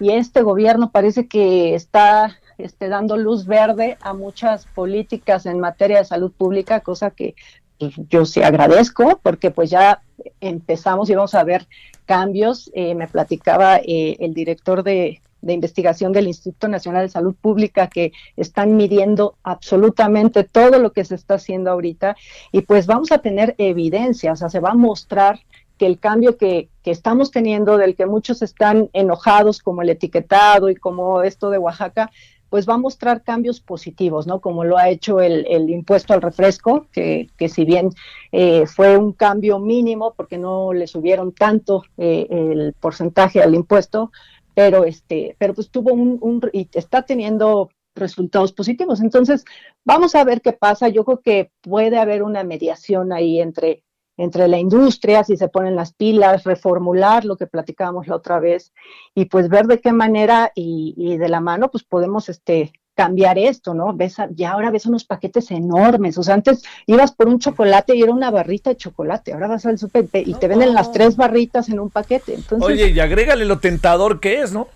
Y este gobierno parece que está este, dando luz verde a muchas políticas en materia de salud pública, cosa que pues, yo sí agradezco, porque pues ya empezamos y vamos a ver cambios. Eh, me platicaba eh, el director de, de investigación del Instituto Nacional de Salud Pública que están midiendo absolutamente todo lo que se está haciendo ahorita y pues vamos a tener evidencia, o sea, se va a mostrar que el cambio que, que, estamos teniendo, del que muchos están enojados, como el etiquetado y como esto de Oaxaca, pues va a mostrar cambios positivos, ¿no? Como lo ha hecho el, el impuesto al refresco, que, que si bien eh, fue un cambio mínimo porque no le subieron tanto eh, el porcentaje al impuesto, pero este, pero pues tuvo un, un y está teniendo resultados positivos. Entonces, vamos a ver qué pasa. Yo creo que puede haber una mediación ahí entre, entre la industria, si se ponen las pilas, reformular lo que platicábamos la otra vez y pues ver de qué manera y, y de la mano pues podemos este, cambiar esto, ¿no? Ves ya ahora ves unos paquetes enormes, o sea, antes ibas por un chocolate y era una barrita de chocolate, ahora vas al super y te venden las tres barritas en un paquete. Entonces, Oye, y agrégale lo tentador que es, ¿no?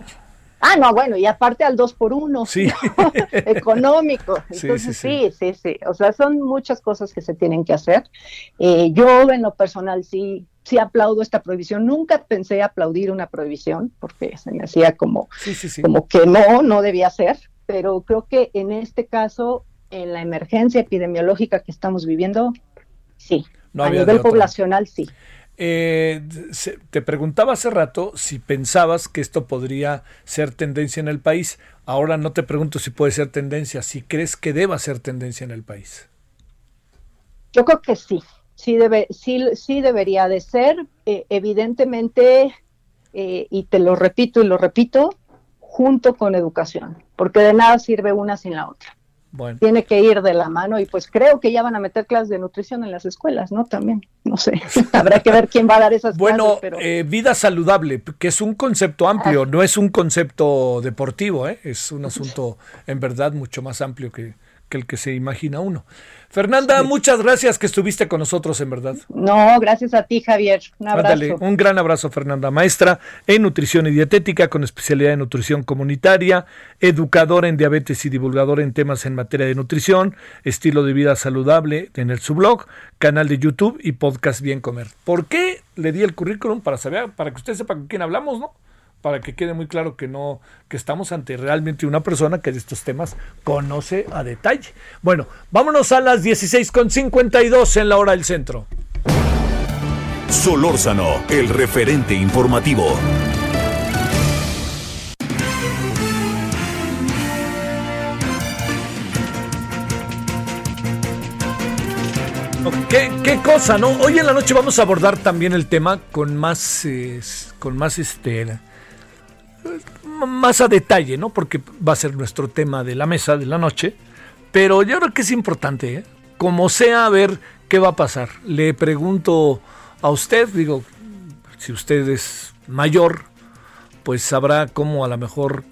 Ah, no, bueno, y aparte al dos por uno, sí. económico. Entonces, sí sí. sí, O sea, son muchas cosas que se tienen que hacer. Eh, yo, en lo personal, sí, sí aplaudo esta prohibición. Nunca pensé aplaudir una prohibición porque se me hacía como, como que no, no debía ser pero creo que en este caso, en la emergencia epidemiológica que estamos viviendo, sí. a nivel poblacional, sí. Eh, te preguntaba hace rato si pensabas que esto podría ser tendencia en el país. Ahora no te pregunto si puede ser tendencia, si crees que deba ser tendencia en el país. Yo creo que sí, sí, debe, sí, sí debería de ser. Eh, evidentemente, eh, y te lo repito y lo repito, junto con educación, porque de nada sirve una sin la otra. Bueno. Tiene que ir de la mano y pues creo que ya van a meter clases de nutrición en las escuelas, ¿no? También, no sé, habrá que ver quién va a dar esas bueno, clases. Bueno, eh, vida saludable, que es un concepto amplio, ah. no es un concepto deportivo, ¿eh? es un asunto en verdad mucho más amplio que, que el que se imagina uno. Fernanda, muchas gracias que estuviste con nosotros, en verdad. No, gracias a ti, Javier. Un abrazo. un gran abrazo, Fernanda, maestra en nutrición y dietética con especialidad en nutrición comunitaria, educadora en diabetes y divulgadora en temas en materia de nutrición, estilo de vida saludable en el su blog, canal de YouTube y podcast Bien Comer. ¿Por qué le di el currículum para saber, para que usted sepa con quién hablamos, no? Para que quede muy claro que no, que estamos ante realmente una persona que de estos temas conoce a detalle. Bueno, vámonos a las 16.52 en la hora del centro. Solórzano, el referente informativo. ¿Qué, ¿Qué, cosa, ¿no? Hoy en la noche vamos a abordar también el tema con más, con más este, más a detalle, ¿no? Porque va a ser nuestro tema de la mesa de la noche. Pero yo creo que es importante, ¿eh? como sea, a ver qué va a pasar. Le pregunto a usted, digo, si usted es mayor, pues sabrá cómo a lo mejor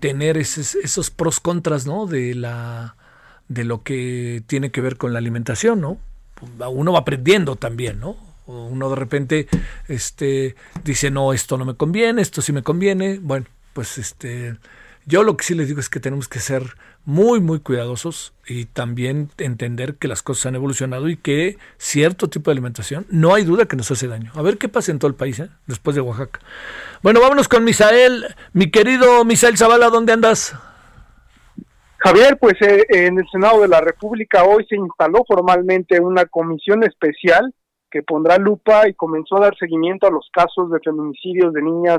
tener esos, esos pros contras, ¿no? De la de lo que tiene que ver con la alimentación, ¿no? Uno va aprendiendo también, ¿no? Uno de repente este, dice, no, esto no me conviene, esto sí me conviene. Bueno, pues este, yo lo que sí les digo es que tenemos que ser muy, muy cuidadosos y también entender que las cosas han evolucionado y que cierto tipo de alimentación no hay duda que nos hace daño. A ver qué pasa en todo el país, ¿eh? después de Oaxaca. Bueno, vámonos con Misael. Mi querido Misael Zavala, ¿dónde andas? Javier, pues eh, en el Senado de la República hoy se instaló formalmente una comisión especial que pondrá lupa y comenzó a dar seguimiento a los casos de feminicidios de niñas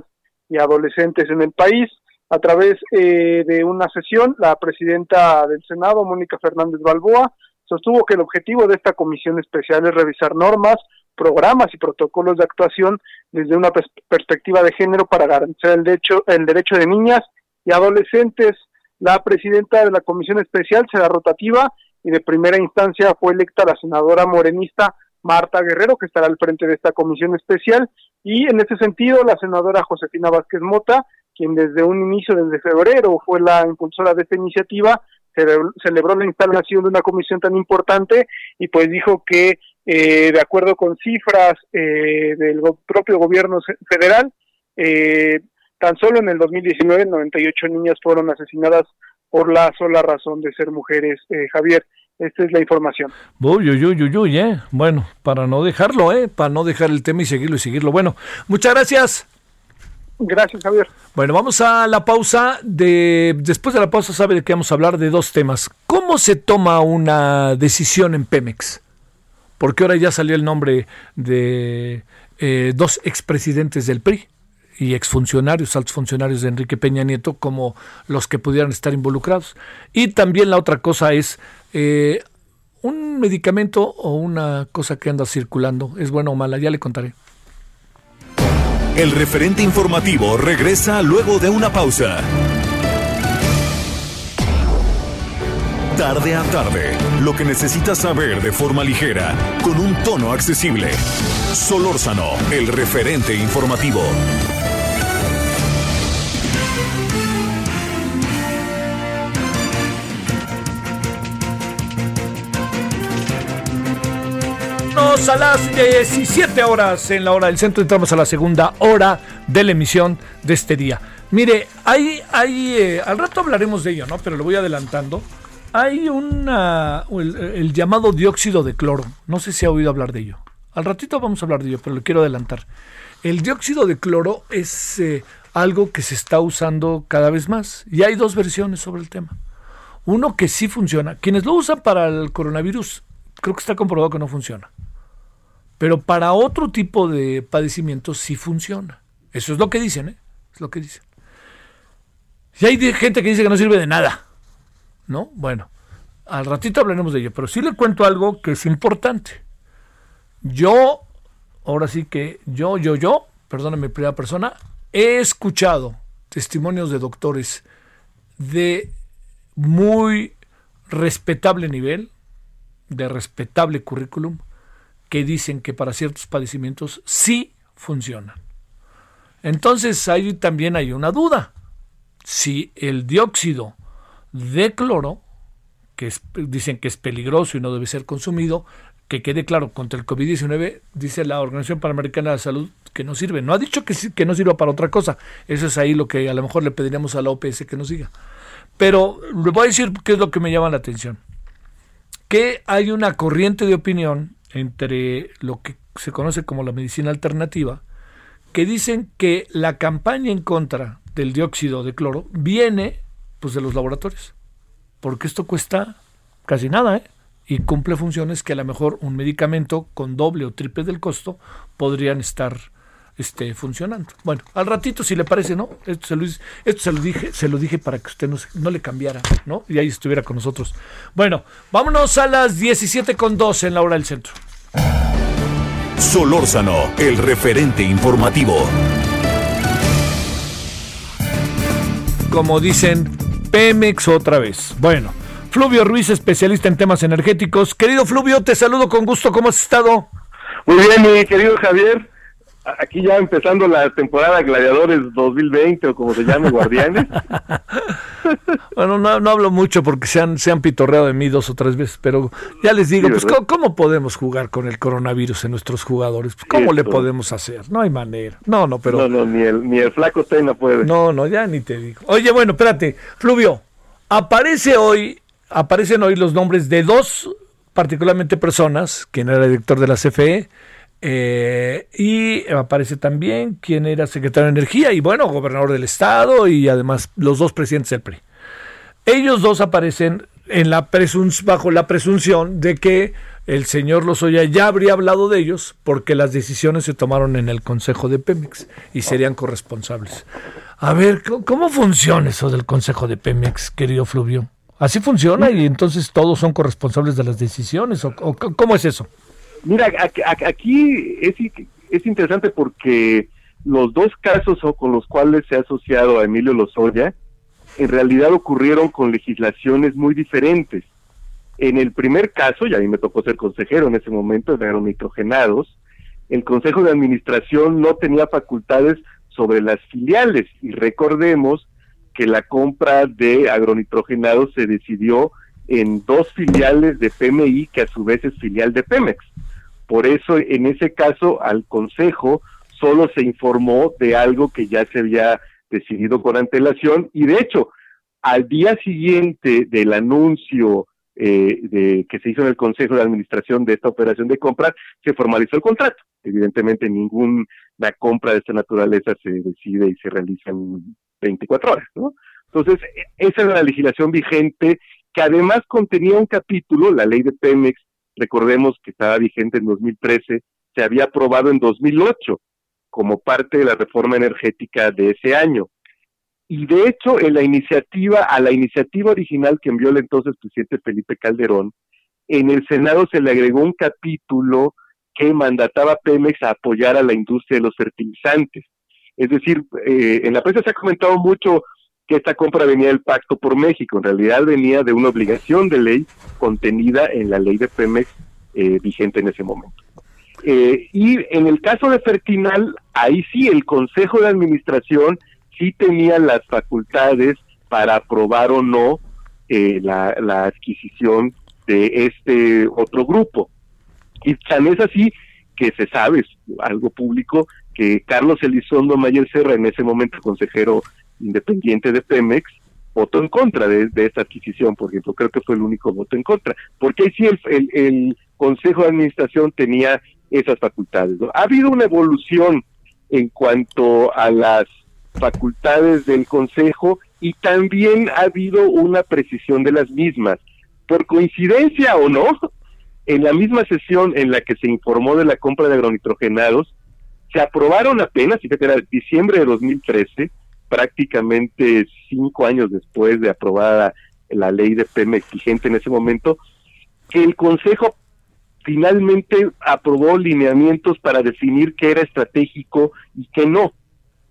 y adolescentes en el país. A través eh, de una sesión, la presidenta del Senado, Mónica Fernández Balboa, sostuvo que el objetivo de esta comisión especial es revisar normas, programas y protocolos de actuación desde una perspectiva de género para garantizar el derecho, el derecho de niñas y adolescentes. La presidenta de la comisión especial será rotativa y de primera instancia fue electa la senadora morenista Marta Guerrero, que estará al frente de esta comisión especial, y en ese sentido la senadora Josefina Vázquez Mota, quien desde un inicio, desde febrero, fue la impulsora de esta iniciativa, celebró la instalación de una comisión tan importante y pues dijo que eh, de acuerdo con cifras eh, del propio gobierno federal, eh, tan solo en el 2019 98 niñas fueron asesinadas por la sola razón de ser mujeres, Javier. Esta es la información. Uy, uy, uy, uy, eh. Bueno, para no dejarlo, ¿eh? Para no dejar el tema y seguirlo y seguirlo. Bueno, muchas gracias. Gracias, Javier. Bueno, vamos a la pausa. De Después de la pausa, sabe que vamos a hablar de dos temas. ¿Cómo se toma una decisión en Pemex? Porque ahora ya salió el nombre de eh, dos expresidentes del PRI y exfuncionarios, altos funcionarios de Enrique Peña Nieto, como los que pudieran estar involucrados. Y también la otra cosa es eh, un medicamento o una cosa que anda circulando, ¿es buena o mala? Ya le contaré. El referente informativo regresa luego de una pausa. Tarde a tarde, lo que necesitas saber de forma ligera, con un tono accesible. Solórzano, el referente informativo. A las 17 horas en la hora del centro. Entramos a la segunda hora de la emisión de este día. Mire, hay, hay eh, al rato hablaremos de ello, ¿no? Pero lo voy adelantando. Hay una, el, llamado dióxido de cloro. No sé si ha oído hablar de ello. Al ratito vamos a hablar de ello, pero lo quiero adelantar. El dióxido de cloro es eh, algo que se está usando cada vez más. Y hay dos versiones sobre el tema. Uno que sí funciona. Quienes lo usan para el coronavirus, creo que está comprobado que no funciona. Pero para otro tipo de padecimientos sí funciona. Eso es lo que dicen, ¿eh? Es lo que dicen. Y hay gente que dice que no sirve de nada. ¿No? Bueno, al ratito hablaremos de ello, pero sí le cuento algo que es importante. Yo, ahora sí que yo, yo, yo, perdóname, primera persona, he escuchado testimonios de doctores de muy respetable nivel, de respetable currículum, que dicen que para ciertos padecimientos sí funcionan. Entonces ahí también hay una duda. Si el dióxido de cloro, que dicen que es peligroso y no debe ser consumido, que quede claro, contra el COVID-19, dice la Organización Panamericana de la Salud que no sirve. No ha dicho que, que no sirva para otra cosa. Eso es ahí lo que a lo mejor le pediríamos a la OPS que nos diga. Pero le voy a decir qué es lo que me llama la atención. Que hay una corriente de opinión entre lo que se conoce como la medicina alternativa, que dicen que la campaña en contra del dióxido de cloro viene pues de los laboratorios, porque esto cuesta casi nada, ¿eh? y cumple funciones que a lo mejor un medicamento con doble o triple del costo podrían estar este, funcionando. Bueno, al ratito, si le parece, ¿no? Esto se lo, esto se lo dije, se lo dije para que usted no, no, le cambiara, ¿no? Y ahí estuviera con nosotros. Bueno, vámonos a las 17 con 12 en la hora del centro. Solórzano, el referente informativo. Como dicen, Pemex otra vez. Bueno, Fluvio Ruiz, especialista en temas energéticos. Querido Fluvio, te saludo con gusto. ¿Cómo has estado? Muy bien, mi querido Javier aquí ya empezando la temporada Gladiadores 2020 o como se llame, Guardianes. bueno, no, hablo mucho porque se han, se han pitorreado de mí dos o tres veces, pero ya les digo, pues ¿cómo, podemos jugar con el coronavirus en nuestros jugadores? Pues, ¿Cómo le podemos hacer? No hay manera. No, no, pero... No, no, ni el, ni el flaco no puede. No, no, ya ni te digo. Oye, bueno, espérate, Fluvio, aparece hoy, aparecen hoy los nombres de dos particularmente personas, quien era el director de la CFE, eh, y aparece también quien era secretario de Energía y bueno, gobernador del estado y además los dos presidentes del PRI. ellos dos aparecen en la bajo la presunción de que el señor Lozoya ya habría hablado de ellos porque las decisiones se tomaron en el Consejo de Pemex y serían corresponsables. A ver, ¿cómo funciona eso del Consejo de Pemex, querido Fluvio? ¿Así funciona y entonces todos son corresponsables de las decisiones? ¿O, cómo es eso? Mira, aquí es, es interesante porque los dos casos con los cuales se ha asociado a Emilio Lozoya en realidad ocurrieron con legislaciones muy diferentes. En el primer caso, y a mí me tocó ser consejero en ese momento, eran nitrogenados, el Consejo de Administración no tenía facultades sobre las filiales y recordemos que la compra de agronitrogenados se decidió en dos filiales de PMI que a su vez es filial de Pemex. Por eso en ese caso al Consejo solo se informó de algo que ya se había decidido con antelación y de hecho al día siguiente del anuncio eh, de que se hizo en el Consejo de Administración de esta operación de compra, se formalizó el contrato. Evidentemente ninguna compra de esta naturaleza se decide y se realiza en 24 horas, ¿no? Entonces, e, esa era la legislación vigente que además contenía un capítulo, la ley de Pemex, recordemos que estaba vigente en 2013, se había aprobado en 2008 como parte de la reforma energética de ese año. Y de hecho, en la iniciativa, a la iniciativa original que envió el entonces presidente Felipe Calderón, en el Senado se le agregó un capítulo que mandataba a Pemex a apoyar a la industria de los fertilizantes. Es decir, eh, en la prensa se ha comentado mucho que esta compra venía del Pacto por México, en realidad venía de una obligación de ley contenida en la ley de Pemex eh, vigente en ese momento. Eh, y en el caso de Fertinal, ahí sí el Consejo de Administración sí tenía las facultades para aprobar o no eh, la, adquisición de este otro grupo. Y tan es así que se sabe, algo público, que Carlos Elizondo Mayer Serra, en ese momento consejero independiente de Pemex, votó en contra de, esta adquisición, por ejemplo, creo que fue el único voto en contra, porque ahí sí el, Consejo de Administración tenía esas facultades. Ha habido una evolución en cuanto a las facultades del Consejo y también ha habido una precisión de las mismas. Por coincidencia o no, en la misma sesión en la que se informó de la compra de agronitrogenados, se aprobaron apenas, fíjate, era diciembre de 2013, prácticamente cinco años después de aprobada la ley de Pemex vigente en ese momento, que el Consejo finalmente aprobó lineamientos para definir qué era estratégico y qué no,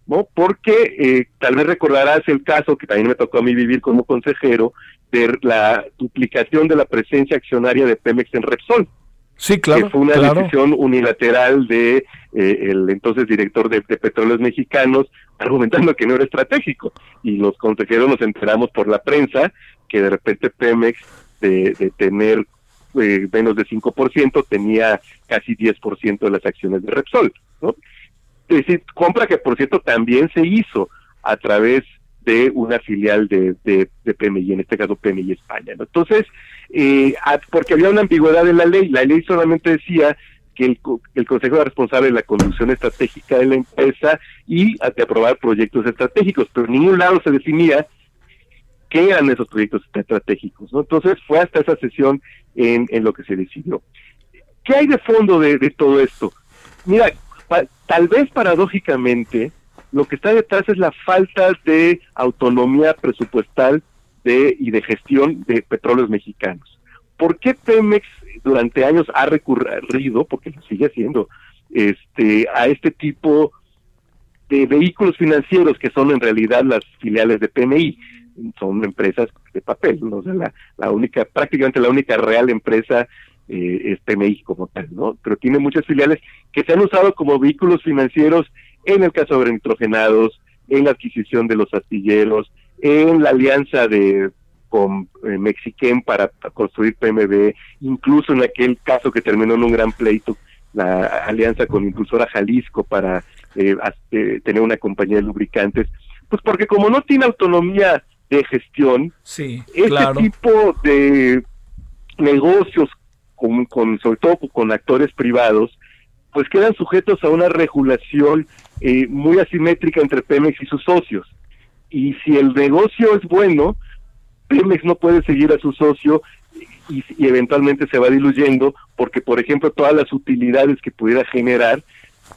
¿no? Porque eh, tal vez recordarás el caso que también me tocó a mí vivir como consejero de la duplicación de la presencia accionaria de Pemex en Repsol. Sí, claro. Que fue una decisión unilateral de eh, el entonces director de, Petróleos Mexicanos, argumentando que no era estratégico. Y los consejeros nos enteramos por la prensa que de repente Pemex, de, de tener eh, menos de 5%, tenía casi 10% de las acciones de Repsol. ¿no? Es decir, compra que por cierto también se hizo a través de una filial de, de, PMI, en este caso PMI España. ¿no? Entonces, eh, porque había una ambigüedad en la ley. La ley solamente decía que el, el Consejo era responsable de la conducción estratégica de la empresa y de aprobar proyectos estratégicos, pero en ningún lado se definía qué eran esos proyectos estratégicos. ¿no? Entonces fue hasta esa sesión en, en lo que se decidió. ¿Qué hay de fondo de todo esto? Mira, tal vez paradójicamente, lo que está detrás es la falta de autonomía presupuestal de, y de gestión de petróleos mexicanos. ¿Por qué Pemex durante años ha recurrido, porque lo sigue haciendo, este, a este tipo de vehículos financieros que son en realidad las filiales de PMI? Son empresas de papel, ¿no? la, la única, prácticamente la única real empresa eh, es PMI como tal, ¿no? Pero tiene muchas filiales que se han usado como vehículos financieros en el caso de nitrogenados, en la adquisición de los astilleros, en la alianza de con eh, Mexiquén para, construir PMB, incluso en aquel caso que terminó en un gran pleito, la alianza con Impulsora Jalisco para eh, eh, tener una compañía de lubricantes, pues porque como no tiene autonomía de gestión, sí, este tipo de negocios, con, con, sobre todo con actores privados, pues quedan sujetos a una regulación eh, muy asimétrica entre Pemex y sus socios y si el negocio es bueno, Pemex no puede seguir a su socio y, y, eventualmente se va diluyendo porque, por ejemplo, todas las utilidades que pudiera generar,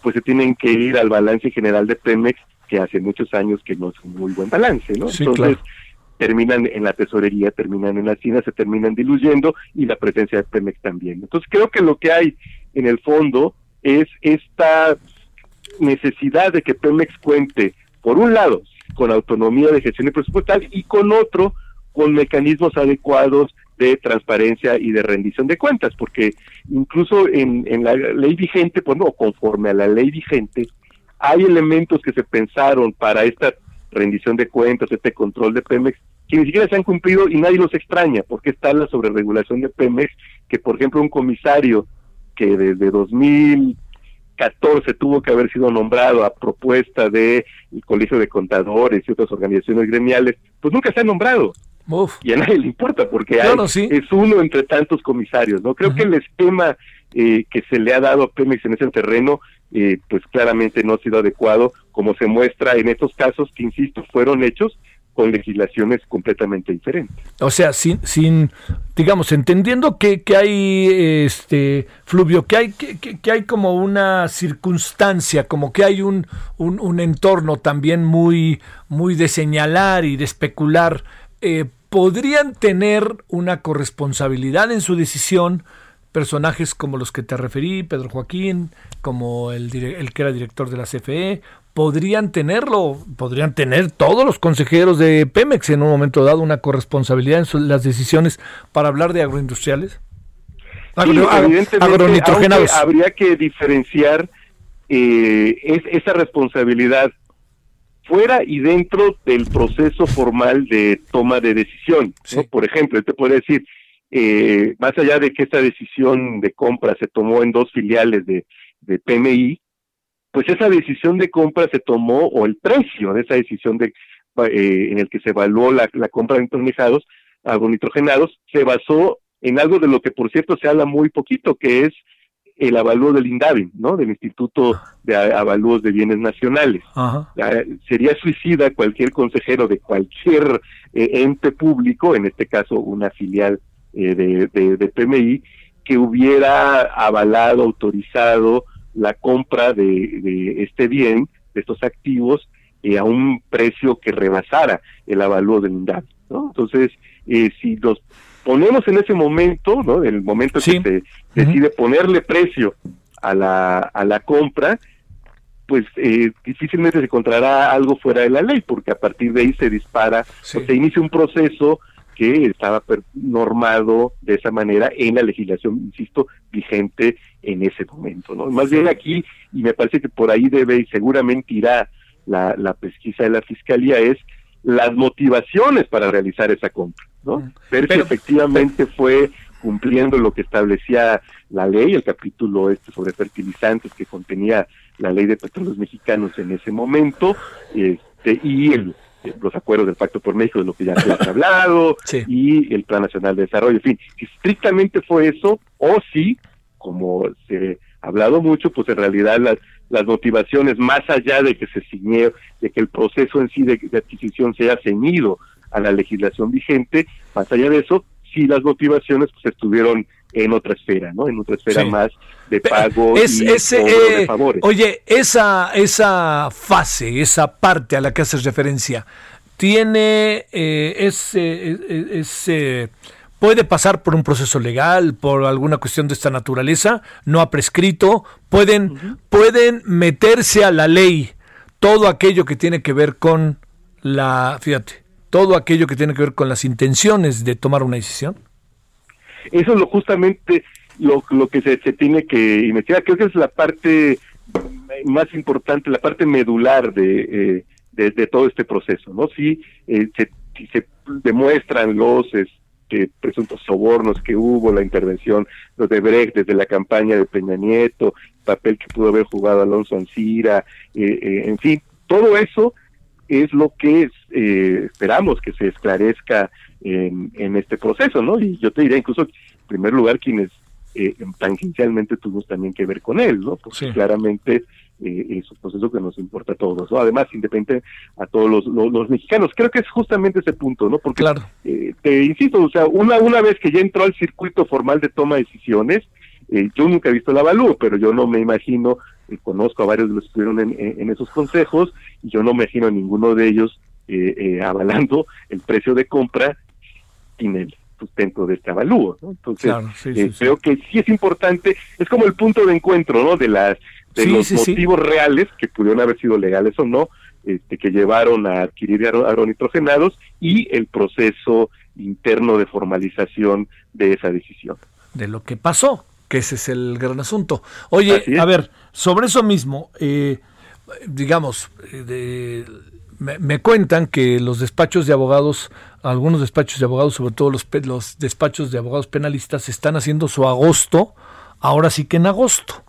pues se tienen que ir al balance general de Pemex, que hace muchos años que no es un muy buen balance, ¿no? Sí, Entonces, claro. terminan en la tesorería, terminan en la China, se terminan diluyendo y la presencia de Pemex también. Entonces, creo que lo que hay en el fondo es esta necesidad de que Pemex cuente, por un lado, con autonomía de gestión y presupuestal y con otro, con mecanismos adecuados de transparencia y de rendición de cuentas, porque incluso en, en la ley vigente, pues no, conforme a la ley vigente, hay elementos que se pensaron para esta rendición de cuentas, este control de Pemex, que ni siquiera se han cumplido y nadie los extraña, porque está la sobreregulación de Pemex, que por ejemplo un comisario que desde 2014 tuvo que haber sido nombrado a propuesta del Colegio de Contadores y otras organizaciones gremiales, pues nunca se ha nombrado. Uf. Y a nadie le importa porque Claro, hay, sí. es uno entre tantos comisarios, ¿no? Creo que el esquema eh, que se le ha dado a Pemex en ese terreno, eh, pues claramente no ha sido adecuado, como se muestra en estos casos que, insisto, fueron hechos con legislaciones completamente diferentes. O sea, sin, sin digamos, entendiendo que, que hay, este, Fluvio, que hay, que, que- hay como una circunstancia, como que hay un, un, un entorno también muy, muy de señalar y de especular, eh, ¿podrían tener una corresponsabilidad en su decisión personajes como los que te referí, Pedro Joaquín, como el, el que era director de la CFE, podrían tenerlo, podrían tener todos los consejeros de Pemex en un momento dado una corresponsabilidad en su- las decisiones para hablar de agroindustriales. Agro- Sí, agronitrogenados. habría que diferenciar eh, es- esa responsabilidad fuera y dentro del proceso formal de toma de decisión. ¿no? Por ejemplo, te puedo decir, eh, más allá de que esta decisión de compra se tomó en dos filiales de, de PMI, pues esa decisión de compra se tomó, o el precio de esa decisión de, eh, en el que se evaluó la, la compra de nitrogenados, se basó en algo de lo que, por cierto, se habla muy poquito, que es el avalúo del INDAVI, ¿no? Del Instituto de Avalúos de Bienes Nacionales. Sería suicida cualquier consejero de cualquier eh, ente público, en este caso una filial eh, de, de- de PMI, que hubiera avalado, autorizado la compra de, de este bien, de estos activos, eh, a un precio que rebasara el avalúo del INDAVI, ¿no? Entonces, eh, si los ponemos en ese momento, ¿no? En el momento Sí. que se decide ponerle precio a la, a la compra, pues eh, difícilmente se encontrará algo fuera de la ley, porque a partir de ahí se dispara, o se inicia un proceso que estaba normado de esa manera en la legislación, insisto, vigente en ese momento. ¿no? Más bien aquí, y me parece que por ahí debe y seguramente irá la, la pesquisa de la Fiscalía, es las motivaciones para realizar esa compra, ¿no? Ver si efectivamente fue cumpliendo lo que establecía la ley, el capítulo este sobre fertilizantes que contenía la ley de petróleos mexicanos en ese momento, este, y el- los acuerdos del Pacto por México, de lo que ya se ha hablado, y el Plan Nacional de Desarrollo, en fin, si estrictamente fue eso, o si, como se ha hablado mucho, pues en realidad las, las motivaciones, más allá de que se ciñe, de que el proceso en sí de, de adquisición sea ceñido a la legislación vigente, más allá de eso, sí las motivaciones pues estuvieron en otra esfera, ¿no? En otra esfera Sí. más de pago Es, y ese, cobro de eh, favores. oye, esa, esa fase, esa parte a la que haces referencia, tiene, eh, es, eh, es- es, eh, puede pasar por un proceso legal, por alguna cuestión de esta naturaleza, no ha prescrito, pueden, pueden meterse a la ley todo aquello que tiene que ver con la, fíjate, todo aquello que tiene que ver con las intenciones de tomar una decisión. Eso es lo justamente lo, lo que se, se tiene que investigar. Creo que es la parte más importante, la parte medular de, eh, todo este proceso, ¿no? Eh, se, si se demuestran los este, presuntos sobornos que hubo, la intervención los de Brecht desde la campaña de Peña Nieto, el papel que pudo haber jugado Alonso Ancira, eh, eh, en fin, todo eso es lo que eh, esperamos que se esclarezca en, en este proceso, ¿no? Y yo te diría incluso, en primer lugar, quienes eh, tangencialmente tuvimos también que ver con él, ¿no? Porque Sí. claramente eh, es un proceso que nos importa a todos, ¿no? Además, independiente a todos los, los, mexicanos. Creo que es justamente ese punto, ¿no? Porque, claro. eh, te insisto, o sea, una, una vez que ya entró al circuito formal de toma de decisiones, eh, yo nunca he visto el avalúo, pero yo no me imagino, eh, conozco a varios de los que estuvieron en, en, esos consejos, y yo no me imagino a ninguno de ellos eh, avalando el precio de compra sin el sustento de este avalúo. ¿no? Entonces, creo que sí es importante, es como el punto de encuentro, ¿no? De las de los motivos reales, que pudieron haber sido legales o no, este, que llevaron a adquirir agronitrogenados y el proceso interno de formalización de esa decisión. De lo que pasó, que ese es el gran asunto. Oye, a ver, sobre eso mismo, eh, digamos, eh, de, me, cuentan que los despachos de abogados, algunos despachos de abogados, sobre todo los, los despachos de abogados penalistas, están haciendo su agosto, ahora sí que en agosto.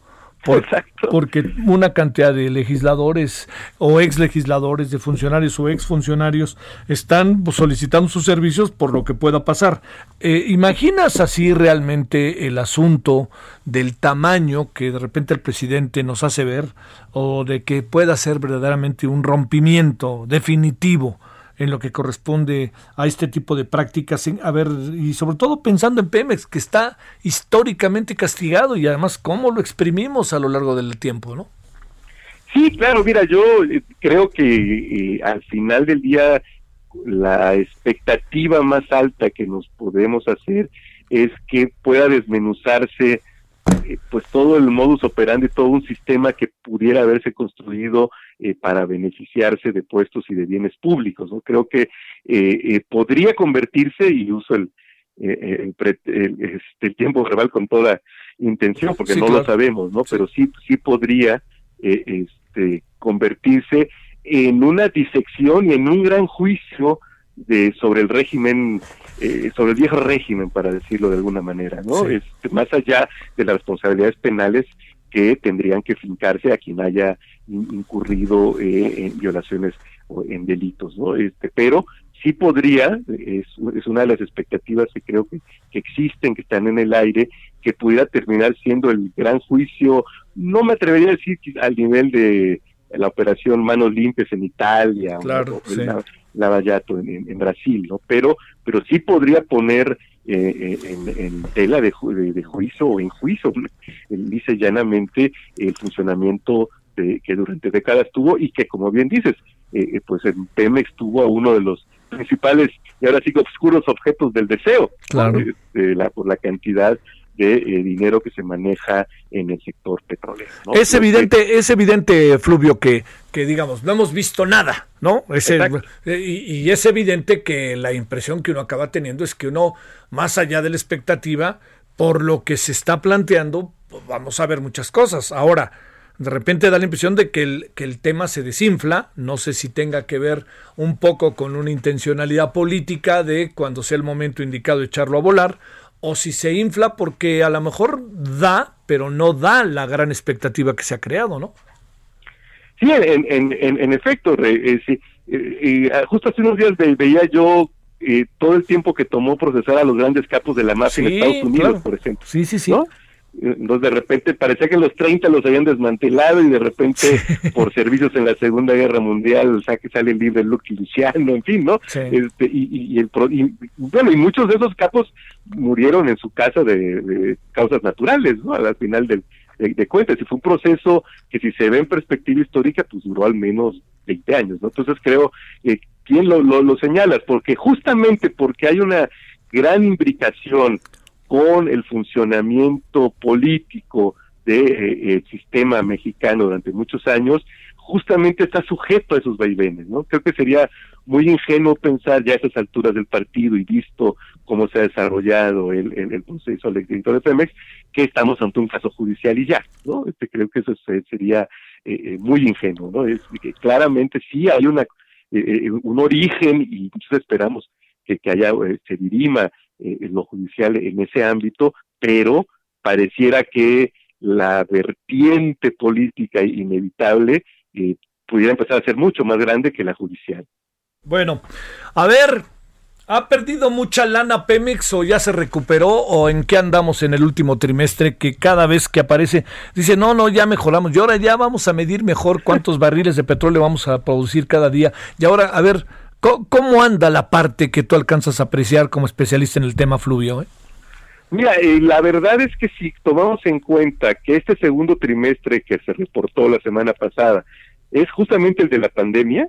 Porque una cantidad de legisladores o ex legisladores, de funcionarios o ex funcionarios están solicitando sus servicios por lo que pueda pasar. Eh, ¿Imaginas así realmente el asunto del tamaño que de repente el presidente nos hace ver o de que pueda ser verdaderamente un rompimiento definitivo? En lo que corresponde a este tipo de prácticas. A ver, y sobre todo pensando en Pemex, que está históricamente castigado y además cómo lo exprimimos a lo largo del tiempo, ¿no? Sí, claro, mira, yo eh, creo que eh, al final del día la expectativa más alta que nos podemos hacer es que pueda desmenuzarse eh, pues todo el modus operandi, todo un sistema que pudiera haberse construido eh, para beneficiarse de puestos y de bienes públicos. ¿no? Creo que eh, podría convertirse, y uso el, este, tiempo verbal con toda intención, porque no lo sabemos, ¿no? Pero sí, sí podría este, convertirse en una disección y en un gran juicio de sobre el régimen eh, sobre el viejo régimen para decirlo de alguna manera no este, más allá de las responsabilidades penales que tendrían que fincarse a quien haya incurrido eh, en violaciones o en delitos no este pero sí podría es, es una de las expectativas que creo que, que existen que están en el aire que pudiera terminar siendo el gran juicio no me atrevería a decir al nivel de la operación Manos Limpias en Italia claro, o, Lavallato en, en, Brasil, ¿no? Pero, pero sí podría poner eh, en, tela de, de, juicio o en juicio, dice llanamente, el funcionamiento de, que durante décadas tuvo y que, como bien dices, eh, eh, pues en Pemex tuvo a uno de los principales y ahora sí que oscuros objetos del deseo, claro. la, por la cantidad de eh, dinero que se maneja en el sector petrolero. Es evidente, es evidente, Fluvio, que, que digamos, no hemos visto nada, ¿no? Es eh, y, es evidente que la impresión que uno acaba teniendo es que uno, más allá de la expectativa, por lo que se está planteando, pues, vamos a ver muchas cosas. Ahora, de repente da la impresión de que el, que el tema se desinfla, no sé si tenga que ver un poco con una intencionalidad política de cuando sea el momento indicado echarlo a volar, o si se infla porque a lo mejor da, pero no da la gran expectativa que se ha creado, ¿no? Sí, en, en, en, efecto, eh, sí. Eh, ah, justo hace unos días veía yo eh, todo el tiempo que tomó procesar a los grandes capos de la mafia en Estados Unidos, por ejemplo. Sí, sí, sí. Entonces de repente parecía que los 30 los habían desmantelado y de repente por servicios en la Segunda Guerra Mundial que sale el libre Lucky Luciano, en fin, ¿no? Este, y, el, bueno, y muchos de esos capos murieron en su casa de, causas naturales, ¿no? Al final del, de, cuentas. Y fue un proceso que si se ve en perspectiva histórica, pues duró al menos 20 años, ¿no? Entonces creo, eh, ¿quién lo, lo, lo señalas? Porque justamente porque hay una gran imbricación con el funcionamiento político del de, eh, sistema mexicano durante muchos años, justamente está sujeto a esos vaivenes, ¿no? Creo que sería muy ingenuo pensar ya a esas alturas del partido y visto cómo se ha desarrollado el, proceso electoral de Pemex, que estamos ante un caso judicial y ya, ¿no? Este, creo que eso sería eh, eh, muy ingenuo, ¿no? Es que claramente sí hay una un origen y muchos esperamos que, que haya se dirima eh, en lo judicial en ese ámbito, pero pareciera que la vertiente política inevitable eh, pudiera empezar a ser mucho más grande que la judicial. Bueno, a ver, ¿Ha perdido mucha lana Pemex o ya se recuperó o en qué andamos en el último trimestre que cada vez que aparece dice, no, no, ya mejoramos y ahora ya vamos a medir mejor cuántos barriles de petróleo vamos a producir cada día? Y ahora, a ver, ¿cómo, anda la parte que tú alcanzas a apreciar como especialista en el tema fluvio? Eh? Mira, eh, la verdad es que si tomamos en cuenta que este segundo trimestre que se reportó la semana pasada es justamente el de la pandemia,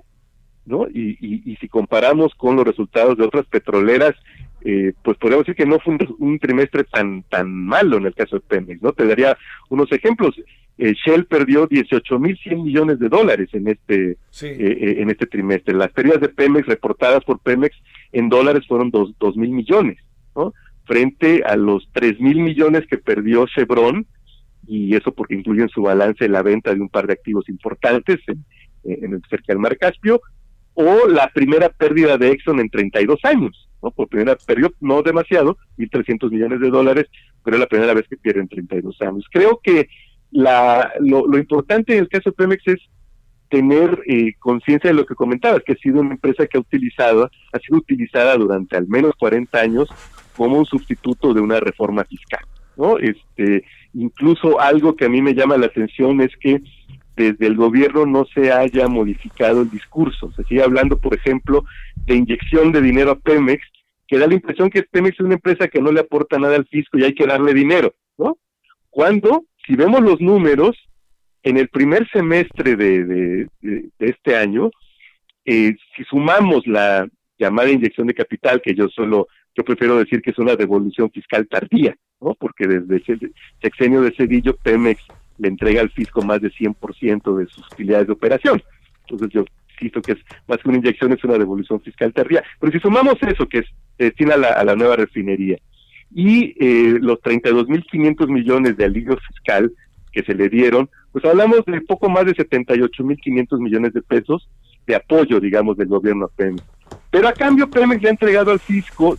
¿no? Y, si comparamos con los resultados de otras petroleras, eh, pues podríamos decir que no fue un, trimestre tan tan malo en el caso de Pemex, ¿no? Te daría unos ejemplos. Eh, Shell perdió 18.100 millones de dólares en este eh, eh, en este trimestre. Las pérdidas de Pemex reportadas por Pemex en dólares fueron dos, dos mil millones, ¿no? Frente a los tres mil millones que perdió Chevron, y eso porque incluye en su balance la venta de un par de activos importantes en, en el cerca del Mar Caspio, o la primera pérdida de Exxon en 32 años, ¿no? Por primera, perdió no demasiado, 1.300 millones de dólares, pero es la primera vez que pierde en 32 años. Creo que la, lo, lo importante en el caso de Pemex es tener eh, conciencia de lo que comentabas, que ha sido una empresa que ha utilizado, ha sido utilizada durante al menos 40 años como un sustituto de una reforma fiscal, ¿no? Este, incluso algo que a mí me llama la atención es que desde el gobierno no se haya modificado el discurso. Se sigue hablando, por ejemplo, de inyección de dinero a Pemex, que da la impresión que Pemex es una empresa que no le aporta nada al fisco y hay que darle dinero, ¿no? Cuando, si vemos los números, en el primer semestre de, de, este año, eh, si sumamos la llamada inyección de capital, que yo solo, yo prefiero decir que es una devolución fiscal tardía, ¿no? Porque desde el sexenio de Cedillo, Pemex le entrega al fisco más de 100% de sus utilidades de operación. Entonces yo insisto que es más que una inyección, es una devolución fiscal tardía. Pero si sumamos eso, que es, destina a la, nueva refinería, y eh, los 32.500 millones de alivio fiscal que se le dieron, pues hablamos de poco más de 78.500 millones de pesos de apoyo, digamos, del gobierno a Pemex. Pero a cambio Pemex le ha entregado al fisco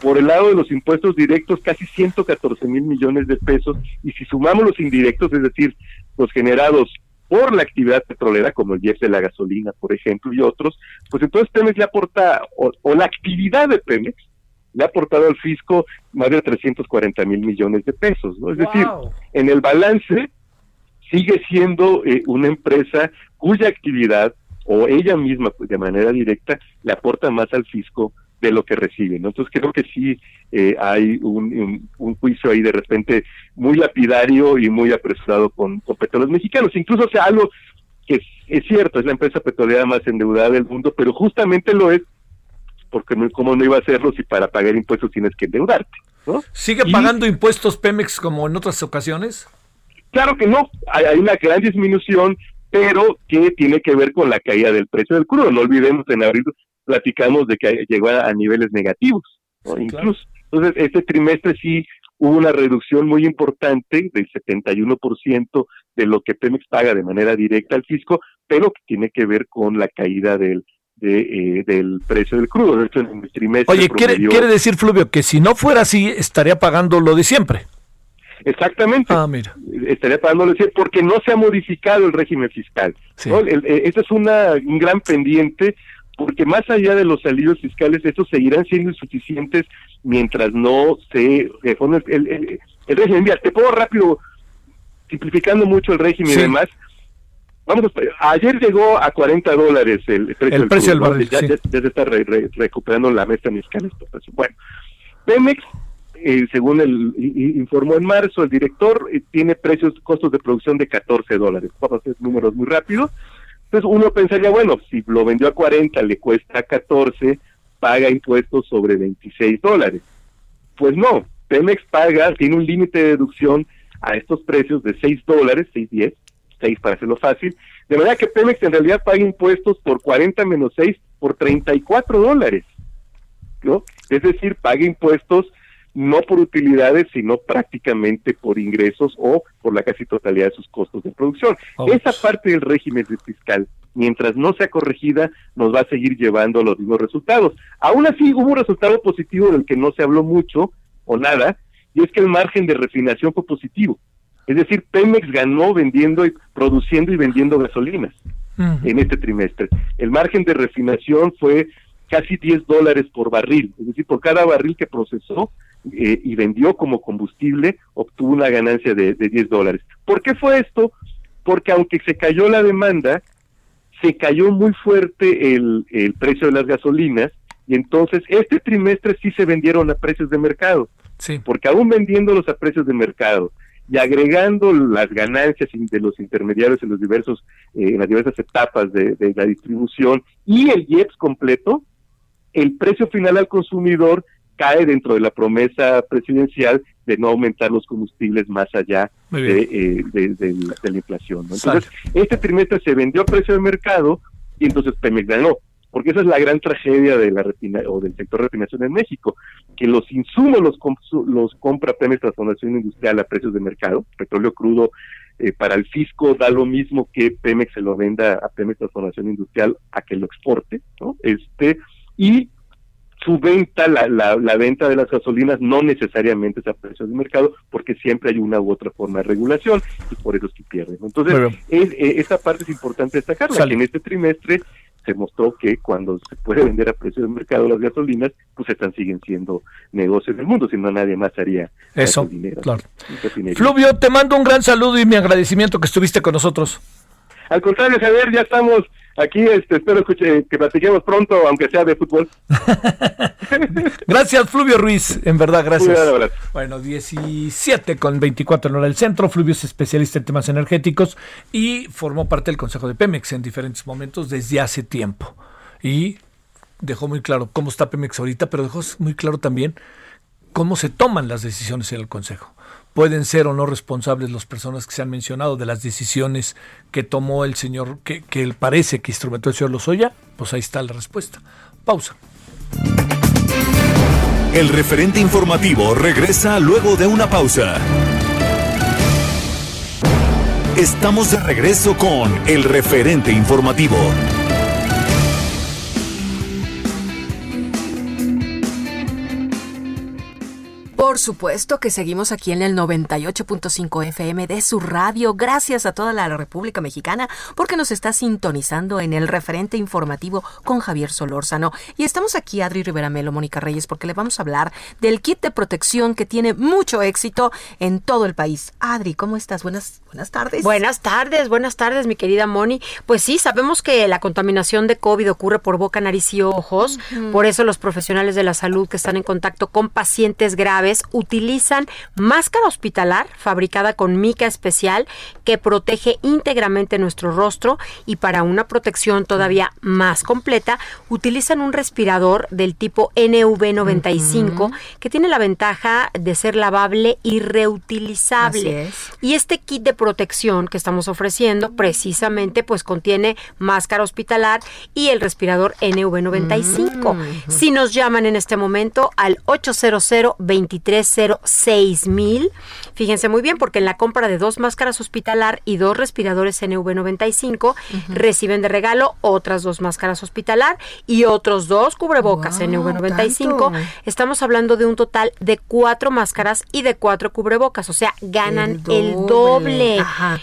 por el lado de los impuestos directos casi 114 mil millones de pesos y si sumamos los indirectos, es decir, los generados por la actividad petrolera, como el de la gasolina, por ejemplo, y otros, pues entonces Pemex le aporta, o, la actividad de Pemex, le ha aportado al fisco más de 340 mil millones de pesos, ¿no? Es decir, en el balance sigue siendo eh, una empresa cuya actividad o ella misma pues, de manera directa le aporta más al fisco de lo que reciben. Entonces creo que sí eh, hay un, juicio ahí de repente muy lapidario y muy apresurado con, con petróleos mexicanos. Incluso sea algo que es, cierto, es la empresa petrolera más endeudada del mundo, pero justamente lo es porque cómo no iba a hacerlo si para pagar impuestos tienes que endeudarte. ¿no? ¿Sigue pagando impuestos Pemex como en otras ocasiones? Claro que no, hay, hay, una gran disminución, pero que tiene que ver con la caída del precio del crudo. No olvidemos en abril platicamos de que llegó a, niveles negativos, incluso. Entonces, este trimestre sí hubo una reducción muy importante del 71% de lo que Pemex paga de manera directa al fisco, pero que tiene que ver con la caída del, de, eh, del precio del crudo. De hecho, en el trimestre Oye, quiere, quiere decir, Fluvio, que si no fuera así, estaría pagando lo de siempre. Exactamente. Ah, mira. Estaría pagando lo de siempre porque no se ha modificado el régimen fiscal. Sí. Esto es una, un gran pendiente porque más allá de los alivios fiscales, estos seguirán siendo insuficientes mientras no se reforme el, el, régimen. Mira, te pongo rápido, simplificando mucho el régimen y demás. Vamos, ayer llegó a 40 dólares el precio, el precio del barril. Ya, se está recuperando la mesa fiscal. Bueno, Pemex, eh, según el informó en marzo el director, eh, tiene precios, costos de producción de 14 dólares. Vamos a hacer números muy rápidos. Entonces uno pensaría, bueno, si lo vendió a 40, le cuesta 14, paga impuestos sobre 26 dólares. Pues no, Pemex paga, tiene un límite de deducción a estos precios de 6 dólares, 6.10, 6 para hacerlo fácil, de manera que Pemex en realidad paga impuestos por 40 menos 6 por 34 dólares. ¿no? Es decir, paga impuestos no por utilidades, sino prácticamente por ingresos o por la casi totalidad de sus costos de producción. Esa parte del régimen fiscal, mientras no sea corregida, nos va a seguir llevando a los mismos resultados. Aún así, hubo un resultado positivo del que no se habló mucho o nada, y es que el margen de refinación fue positivo. Es decir, Pemex ganó vendiendo y produciendo y vendiendo gasolinas en este trimestre. El margen de refinación fue casi 10 dólares por barril, es decir, por cada barril que procesó eh, y vendió como combustible, obtuvo una ganancia de, de 10 dólares. ¿Por qué fue esto? Porque aunque se cayó la demanda, se cayó muy fuerte el, el precio de las gasolinas y entonces este trimestre sí se vendieron a precios de mercado. Sí. Porque aún vendiéndolos a precios de mercado y agregando las ganancias de los intermediarios en los diversos eh, en las diversas etapas de, de, la distribución y el IEPS completo, el precio final al consumidor cae dentro de la promesa presidencial de no aumentar los combustibles más allá de, eh, de, de, la, inflación. ¿no? Entonces, este trimestre se vendió a precio de mercado y entonces Pemex ganó porque esa es la gran tragedia de la refina o del sector de refinación en México, que los insumos los, los compra Pemex Transformación Industrial a precios de mercado, petróleo crudo eh, para el fisco da lo mismo que Pemex se lo venda a Pemex Transformación Industrial a que lo exporte, ¿no? Este y su venta, la, la, la, venta de las gasolinas no necesariamente es a precios de mercado, porque siempre hay una u otra forma de regulación y por eso es que pierden. Entonces, es, eh, esa parte es importante destacarla, que en este trimestre se mostró que cuando se puede vender a precio de mercado las gasolinas, pues están siguen siendo negocios del mundo, si no nadie más haría eso. Dinero, claro. Fluvio, te mando un gran saludo y mi agradecimiento que estuviste con nosotros. Al contrario, Javier, ya estamos aquí, este, espero escuche, que platiquemos pronto, aunque sea de fútbol. gracias, Fluvio Ruiz, en verdad, gracias. Bueno, 17 con 24 en hora del centro. Fluvio es especialista en temas energéticos y formó parte del Consejo de Pemex en diferentes momentos desde hace tiempo. Y dejó muy claro cómo está Pemex ahorita, pero dejó muy claro también cómo se toman las decisiones en el Consejo pueden ser o no responsables las personas que se han mencionado de las decisiones que tomó el señor, que, que parece que instrumentó el señor Lozoya, pues ahí está la respuesta. Pausa. El referente informativo regresa luego de una pausa. Estamos de regreso con el referente informativo. Por supuesto que seguimos aquí en el 98.5 FM de su radio. Gracias a toda la República Mexicana porque nos está sintonizando en el referente informativo con Javier Solórzano. Y estamos aquí, Adri Rivera Melo, Mónica Reyes, porque le vamos a hablar del kit de protección que tiene mucho éxito en todo el país. Adri, ¿cómo estás? Buenas, buenas tardes. Buenas tardes, buenas tardes, mi querida Moni. Pues sí, sabemos que la contaminación de COVID ocurre por boca, nariz y ojos. Uh -huh. Por eso los profesionales de la salud que están en contacto con pacientes graves utilizan máscara hospitalar fabricada con mica especial que protege íntegramente nuestro rostro y para una protección todavía más completa utilizan un respirador del tipo NV95 uh -huh. que tiene la ventaja de ser lavable y reutilizable. Es. Y este kit de protección que estamos ofreciendo precisamente pues contiene máscara hospitalar y el respirador NV95. Uh -huh. Si nos llaman en este momento al 800 2306 fíjense muy bien porque en la compra de dos máscaras hospitalar y dos respiradores NV95 uh -huh. reciben de regalo otras dos máscaras hospitalar y otros dos cubrebocas wow, NV95. Tanto. Estamos hablando de un total de cuatro máscaras y de cuatro cubrebocas, o sea, ganan el doble. El doble. Ajá.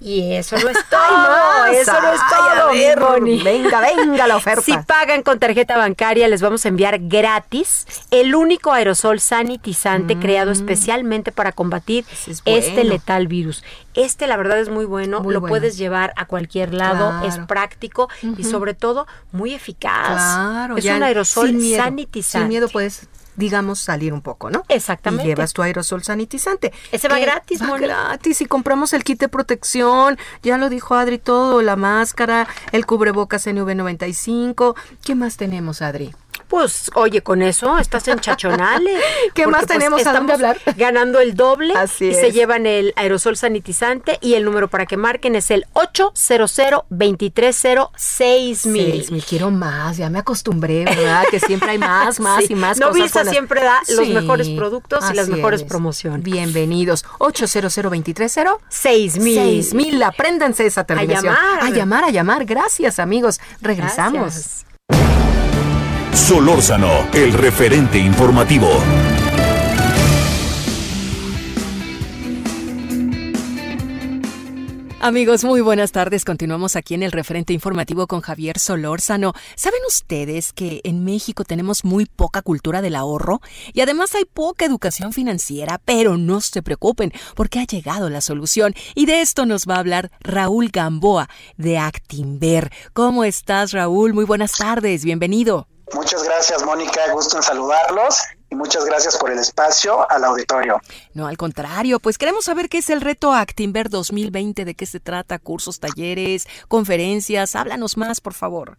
Y eso no es todo, Ay, eso no es todo, ver. Venga, venga la oferta. Si pagan con tarjeta bancaria, les vamos a enviar gratis el único aerosol sanitizante mm. creado especialmente para combatir es bueno. este letal virus. Este, la verdad, es muy bueno. Muy lo bueno. puedes llevar a cualquier lado, claro. es práctico uh -huh. y, sobre todo, muy eficaz. Claro, es un aerosol sin miedo, sanitizante. Sin miedo puedes digamos, salir un poco, ¿no? Exactamente. Y llevas tu aerosol sanitizante. Ese va gratis, Va Moni. gratis y compramos el kit de protección, ya lo dijo Adri todo, la máscara, el cubrebocas NV95. ¿Qué más tenemos, Adri? Pues, oye, con eso estás en chachonale. ¿Qué más pues, tenemos a dónde hablar? Ganando el doble. Así y es. se llevan el aerosol sanitizante y el número para que marquen es el 800 230 6000 Quiero más, ya me acostumbré, ¿verdad? que siempre hay más, más sí. y más no cosas. Visa las... siempre da sí. los mejores productos Así y las mejores es. promociones. Bienvenidos. 800 230 6000 6000 Apréndanse esa terminación. A llamar. A llamar, a llamar. Gracias, amigos. Regresamos. Gracias. Solórzano, el referente informativo. Amigos, muy buenas tardes. Continuamos aquí en el referente informativo con Javier Solórzano. ¿Saben ustedes que en México tenemos muy poca cultura del ahorro? Y además hay poca educación financiera, pero no se preocupen porque ha llegado la solución. Y de esto nos va a hablar Raúl Gamboa de Actimber. ¿Cómo estás, Raúl? Muy buenas tardes. Bienvenido. Muchas gracias, Mónica. Gusto en saludarlos y muchas gracias por el espacio al auditorio. No, al contrario, pues queremos saber qué es el reto Actimber 2020, de qué se trata, cursos, talleres, conferencias. Háblanos más, por favor.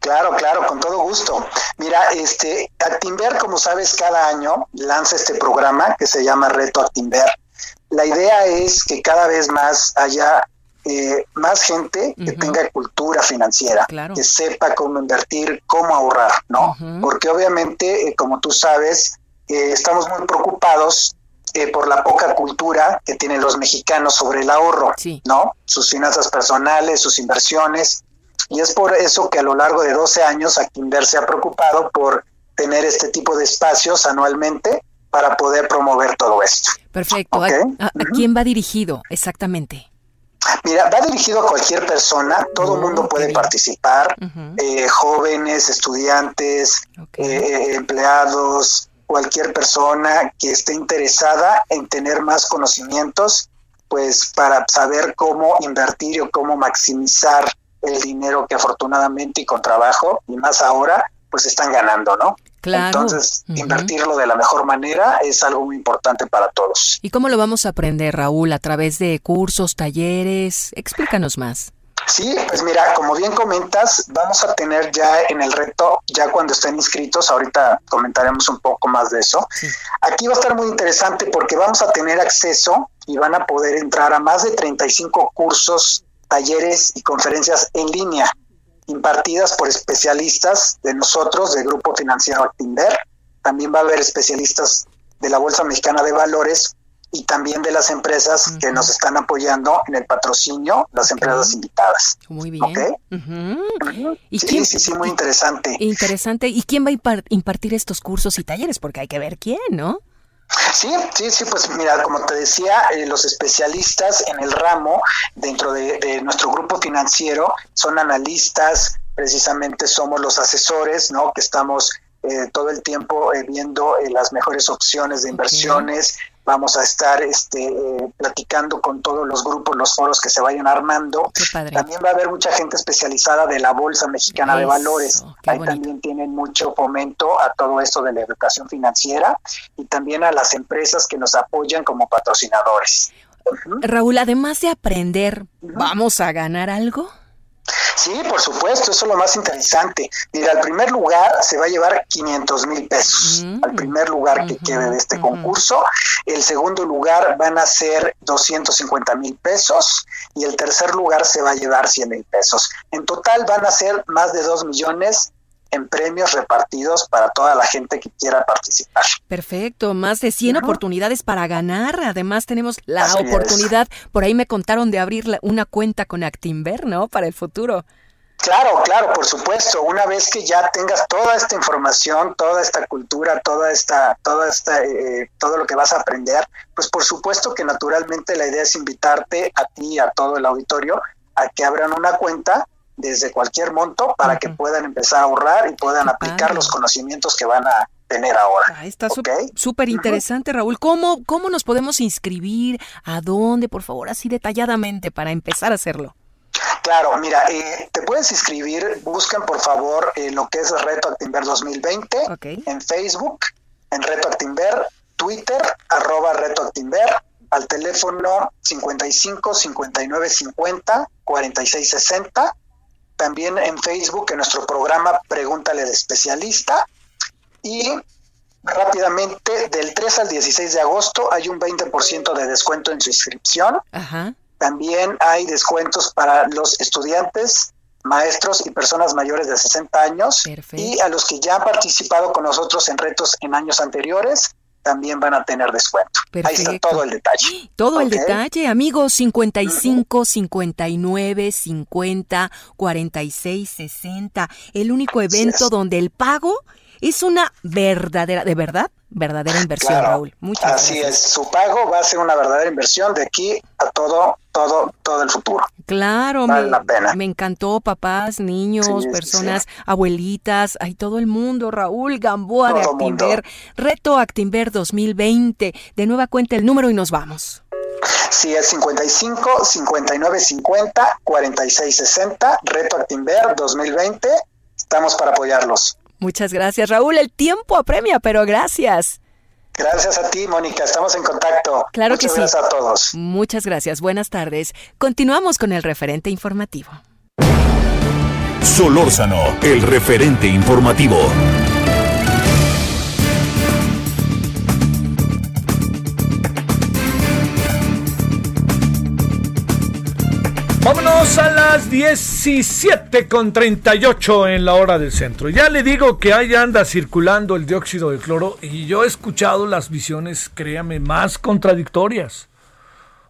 Claro, claro, con todo gusto. Mira, este Actimber, como sabes, cada año lanza este programa que se llama Reto Actimber. La idea es que cada vez más haya eh, más gente que tenga cultura financiera, que sepa cómo invertir, cómo ahorrar, ¿no? Porque obviamente, eh, como tú sabes, eh, estamos muy preocupados por la poca cultura que tienen los mexicanos sobre el ahorro, ¿no? Sus finanzas personales, sus inversiones. Y es por eso que a lo largo de 12 años Actinver se ha preocupado por tener este tipo de espacios anualmente para poder promover todo esto. Perfecto. ¿A, quién va dirigido exactamente? Mira, va dirigido a cualquier persona, todo el mundo puede participar, eh, jóvenes, estudiantes, eh, empleados, cualquier persona que esté interesada en tener más conocimientos, pues para saber cómo invertir o cómo maximizar el dinero que afortunadamente y con trabajo, y más ahora, pues están ganando, ¿no? Entonces, invertirlo de la mejor manera es algo muy importante para todos. ¿Y cómo lo vamos a aprender, Raúl? ¿A través de cursos, talleres? Explícanos más. Sí, pues mira, como bien comentas, vamos a tener ya en el reto, ya cuando estén inscritos, ahorita comentaremos un poco más de eso. Aquí va a estar muy interesante porque vamos a tener acceso y van a poder entrar a más de 35 cursos, talleres y conferencias en línea impartidas por especialistas de nosotros, del Grupo Financiero Actinver. También va a haber especialistas de la Bolsa Mexicana de Valores y también de las empresas que nos están apoyando en el patrocinio, las empresas invitadas. Muy bien. ¿Y sí, sí, sí, muy interesante. Interesante. ¿Y quién va a impartir estos cursos y talleres? Porque hay que ver quién, ¿no? Sí, sí, sí, pues mira, como te decía, eh, los especialistas en el ramo dentro de, nuestro grupo financiero son analistas, precisamente somos los asesores, ¿no? Que estamos eh, todo el tiempo eh, viendo las mejores opciones de inversiones, Vamos a estar este, eh, platicando con todos los grupos, los foros que se vayan armando. También va a haber mucha gente especializada de la Bolsa Mexicana de Valores. Ahí también tienen mucho fomento a todo esto de la educación financiera y también a las empresas que nos apoyan como patrocinadores. Raúl, además de aprender, ¿vamos a ganar algo? Sí, por supuesto, eso es lo más interesante. Mira, al primer lugar se va a llevar 500 mil pesos, mm. al primer lugar que quede de este concurso. El segundo lugar van a ser 250 mil pesos y el tercer lugar se va a llevar 100 mil pesos. En total van a ser más de 2 millones en premios repartidos para toda la gente que quiera participar. Perfecto, más de 100 oportunidades para ganar. Además tenemos la oportunidad, por ahí me contaron de abrir una cuenta con Actimber, ¿no? Para el futuro. Claro, claro, por supuesto. Una vez que ya tengas toda esta información, toda esta cultura, toda esta, toda esta, eh, todo lo que vas a aprender, pues por supuesto que naturalmente la idea es invitarte a ti, y a todo el auditorio, a que abran una cuenta desde cualquier monto para que puedan empezar a ahorrar y puedan aplicar los conocimientos que van a tener ahora. Ah, está súper interesante, Raúl. ¿Cómo, ¿Cómo nos podemos inscribir? ¿A dónde? Por favor, así detalladamente para empezar a hacerlo. Claro, mira, eh, te puedes inscribir, buscan por favor eh, lo que es Reto Actimber 2020 en Facebook, en Reto Actimber, Twitter, arroba Reto Actimber, al teléfono 55 59 50 46 60 también en Facebook, en nuestro programa Pregúntale de especialista. Y rápidamente, del 3 al 16 de agosto hay un 20% de descuento en su inscripción. También hay descuentos para los estudiantes, maestros y personas mayores de 60 años. Y a los que ya han participado con nosotros en retos en años anteriores, también van a tener descuento. Ahí está todo el detalle. Todo el detalle, amigos, 55, 59, 50, 46, 60. El único evento donde el pago es una verdadera, de verdad, verdadera inversión, Raúl. Muchas Así es, su pago va a ser una verdadera inversión de aquí a todo, todo, todo el futuro. Claro, me, me, encantó, papás, niños, personas, abuelitas, hay todo el mundo, Raúl Gamboa de Actimber, Reto Actimber 2020. De nueva cuenta el número y nos vamos. Sí, es 55 59 50 46 60, Reto Actimber 2020. Estamos para apoyarlos. Muchas gracias, Raúl. El tiempo apremia, pero gracias. Gracias a ti, Mónica. Estamos en contacto. Claro Muchas que sí. Gracias a todos. Muchas gracias. Buenas tardes. Continuamos con el referente informativo. Solórzano, el referente informativo. Vámonos a las 17 con 38 en la hora del centro. Ya le digo que ahí anda circulando el dióxido de cloro y yo he escuchado las visiones, créame, más contradictorias.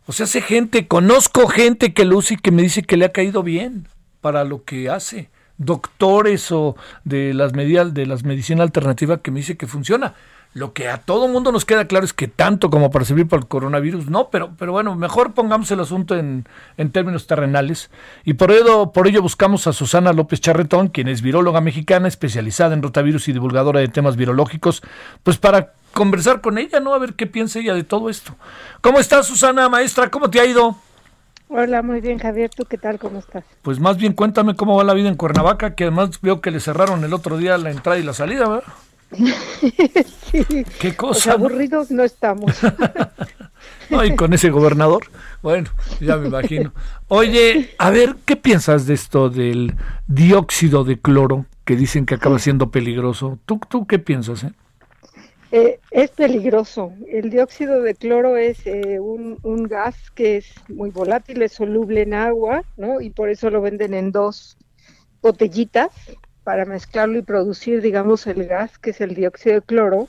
O sea, hace gente, conozco gente que lo usa y que me dice que le ha caído bien para lo que hace. Doctores o de las medidas de las medicina alternativa que me dice que funciona. Lo que a todo mundo nos queda claro es que tanto como para servir para el coronavirus, no, pero, pero bueno, mejor pongamos el asunto en, en términos terrenales. Y por ello, por ello buscamos a Susana López Charretón, quien es viróloga mexicana especializada en rotavirus y divulgadora de temas virológicos, pues para conversar con ella, ¿no? A ver qué piensa ella de todo esto. ¿Cómo estás, Susana, maestra? ¿Cómo te ha ido? Hola, muy bien, Javier. ¿Tú qué tal? ¿Cómo estás? Pues más bien cuéntame cómo va la vida en Cuernavaca, que además veo que le cerraron el otro día la entrada y la salida, ¿verdad? sí. ¿Qué cosa? aburridos no estamos. no, y con ese gobernador, bueno, ya me imagino. Oye, a ver, ¿qué piensas de esto del dióxido de cloro que dicen que acaba siendo peligroso? ¿Tú, tú qué piensas? Eh? Eh, es peligroso. El dióxido de cloro es eh, un, un, gas que es muy volátil, es soluble en agua, ¿no? Y por eso lo venden en dos botellitas para mezclarlo y producir, digamos, el gas, que es el dióxido de cloro,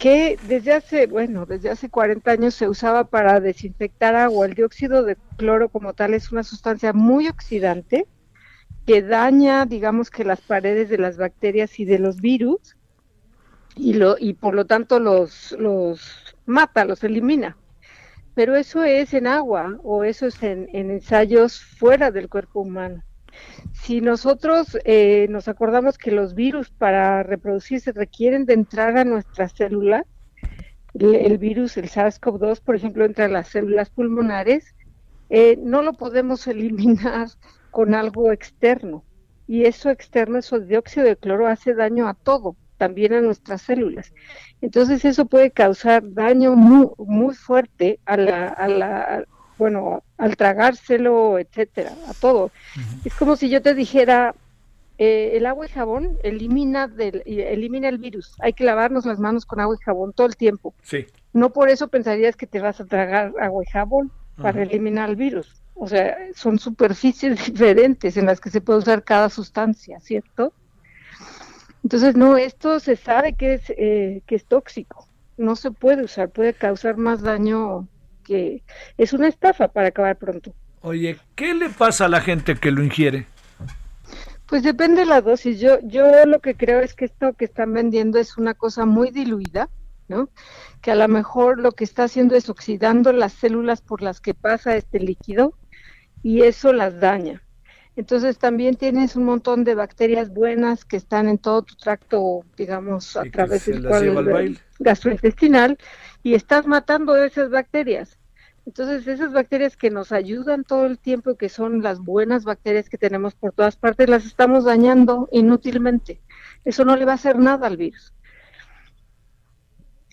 que desde hace, bueno, desde hace 40 años se usaba para desinfectar agua. El dióxido de cloro como tal es una sustancia muy oxidante que daña, digamos que las paredes de las bacterias y de los virus y, lo, y por lo tanto los, los mata, los elimina. Pero eso es en agua o eso es en, en ensayos fuera del cuerpo humano. Si nosotros eh, nos acordamos que los virus para reproducirse requieren de entrar a nuestras células, el, virus, el SARS-CoV-2, por ejemplo, entra a las células pulmonares, eh, no lo podemos eliminar con algo externo. Y eso externo, eso dióxido de cloro, hace daño a todo, también a nuestras células. Entonces eso puede causar daño muy, muy fuerte a la, a la, bueno, al tragárselo, etcétera, a todo. Es como si yo te dijera, eh, el agua y jabón elimina, del, elimina el virus. Hay que lavarnos las manos con agua y jabón todo el tiempo. Sí. No por eso pensarías que te vas a tragar agua y jabón para eliminar el virus. O sea, son superficies diferentes en las que se puede usar cada sustancia, ¿cierto? Entonces, no, esto se sabe que es, eh, que es tóxico. No se puede usar, puede causar más daño que es una estafa para acabar pronto. Oye, ¿qué le pasa a la gente que lo ingiere? Pues depende de la dosis. Yo, yo lo que creo es que esto que están vendiendo es una cosa muy diluida, ¿no? Que a lo mejor lo que está haciendo es oxidando las células por las que pasa este líquido y eso las daña. Entonces también tienes un montón de bacterias buenas que están en todo tu tracto, digamos, a través del cual gastrointestinal y estás matando esas bacterias. Entonces, esas bacterias que nos ayudan todo el tiempo, que son las buenas bacterias que tenemos por todas partes, las estamos dañando inútilmente. Eso no le va a hacer nada al virus.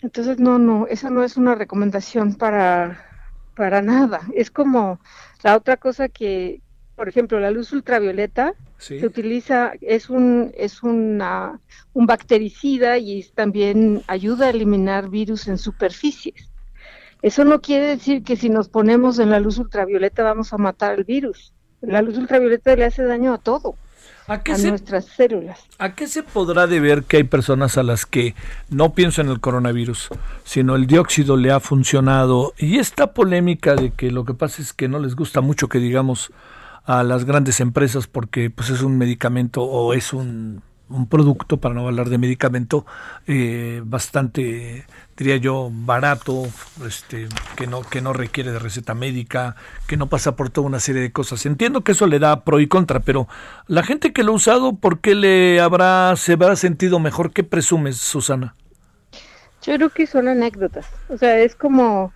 Entonces, no, no, esa no es una recomendación para, para nada. Es como la otra cosa que, por ejemplo, la luz ultravioleta se utiliza, es un, es una, un bactericida y también ayuda a eliminar virus en superficies. Eso no quiere decir que si nos ponemos en la luz ultravioleta vamos a matar el virus. La luz ultravioleta le hace daño a todo. ¿A, qué nuestras células. ¿A qué se podrá deber que hay personas a las que no pienso en el coronavirus, sino el dióxido le ha funcionado? Y esta polémica de que lo que pasa es que no les gusta mucho que digamos a las grandes empresas porque pues es un medicamento o es un un producto, para no hablar de medicamento, eh, bastante, diría yo, barato, este, que no, que no requiere de receta médica, que no pasa por toda una serie de cosas. Entiendo que eso le da pro y contra, pero la gente que lo ha usado, ¿por qué le habrá, se habrá sentido mejor? ¿Qué presumes, Susana? Yo creo que son anécdotas. O sea, es como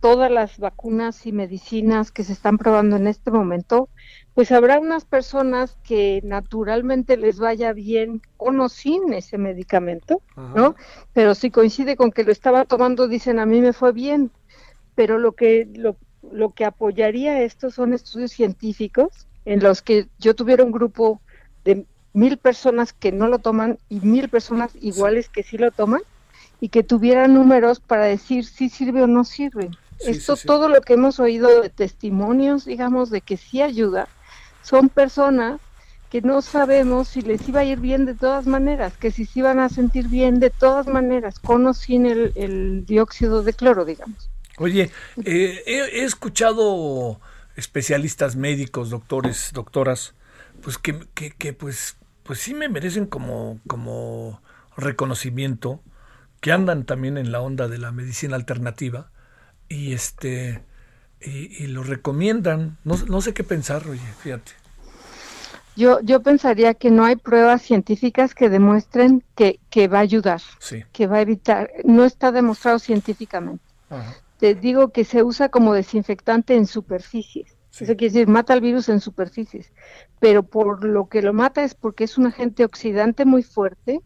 todas las vacunas y medicinas que se están probando en este momento, pues habrá unas personas que naturalmente les vaya bien con o sin ese medicamento, ¿no? Pero si coincide con que lo estaba tomando, dicen a mí me fue bien. Pero lo que lo, lo que apoyaría esto son estudios científicos en los que yo tuviera un grupo de mil personas que no lo toman y mil personas iguales que sí lo toman y que tuviera números para decir si sirve o no sirve. Esto, todo lo que hemos oído de testimonios, digamos, de que sí ayuda, son personas que no sabemos si les iba a ir bien de todas maneras, que si se iban a sentir bien de todas maneras, con o sin el, dióxido de cloro, digamos. Oye, eh, he, escuchado especialistas médicos, doctores, doctoras, pues que, que, que, pues, pues sí me merecen como, como reconocimiento que andan también en la onda de la medicina alternativa y este y, lo recomiendan. No, no, sé qué pensar, oye, fíjate. Yo, yo pensaría que no hay pruebas científicas que demuestren que, que va a ayudar, que va a evitar. No está demostrado científicamente. Te digo que se usa como desinfectante en superficies. Eso quiere decir, mata el virus en superficies. Pero por lo que lo mata es porque es un agente oxidante muy fuerte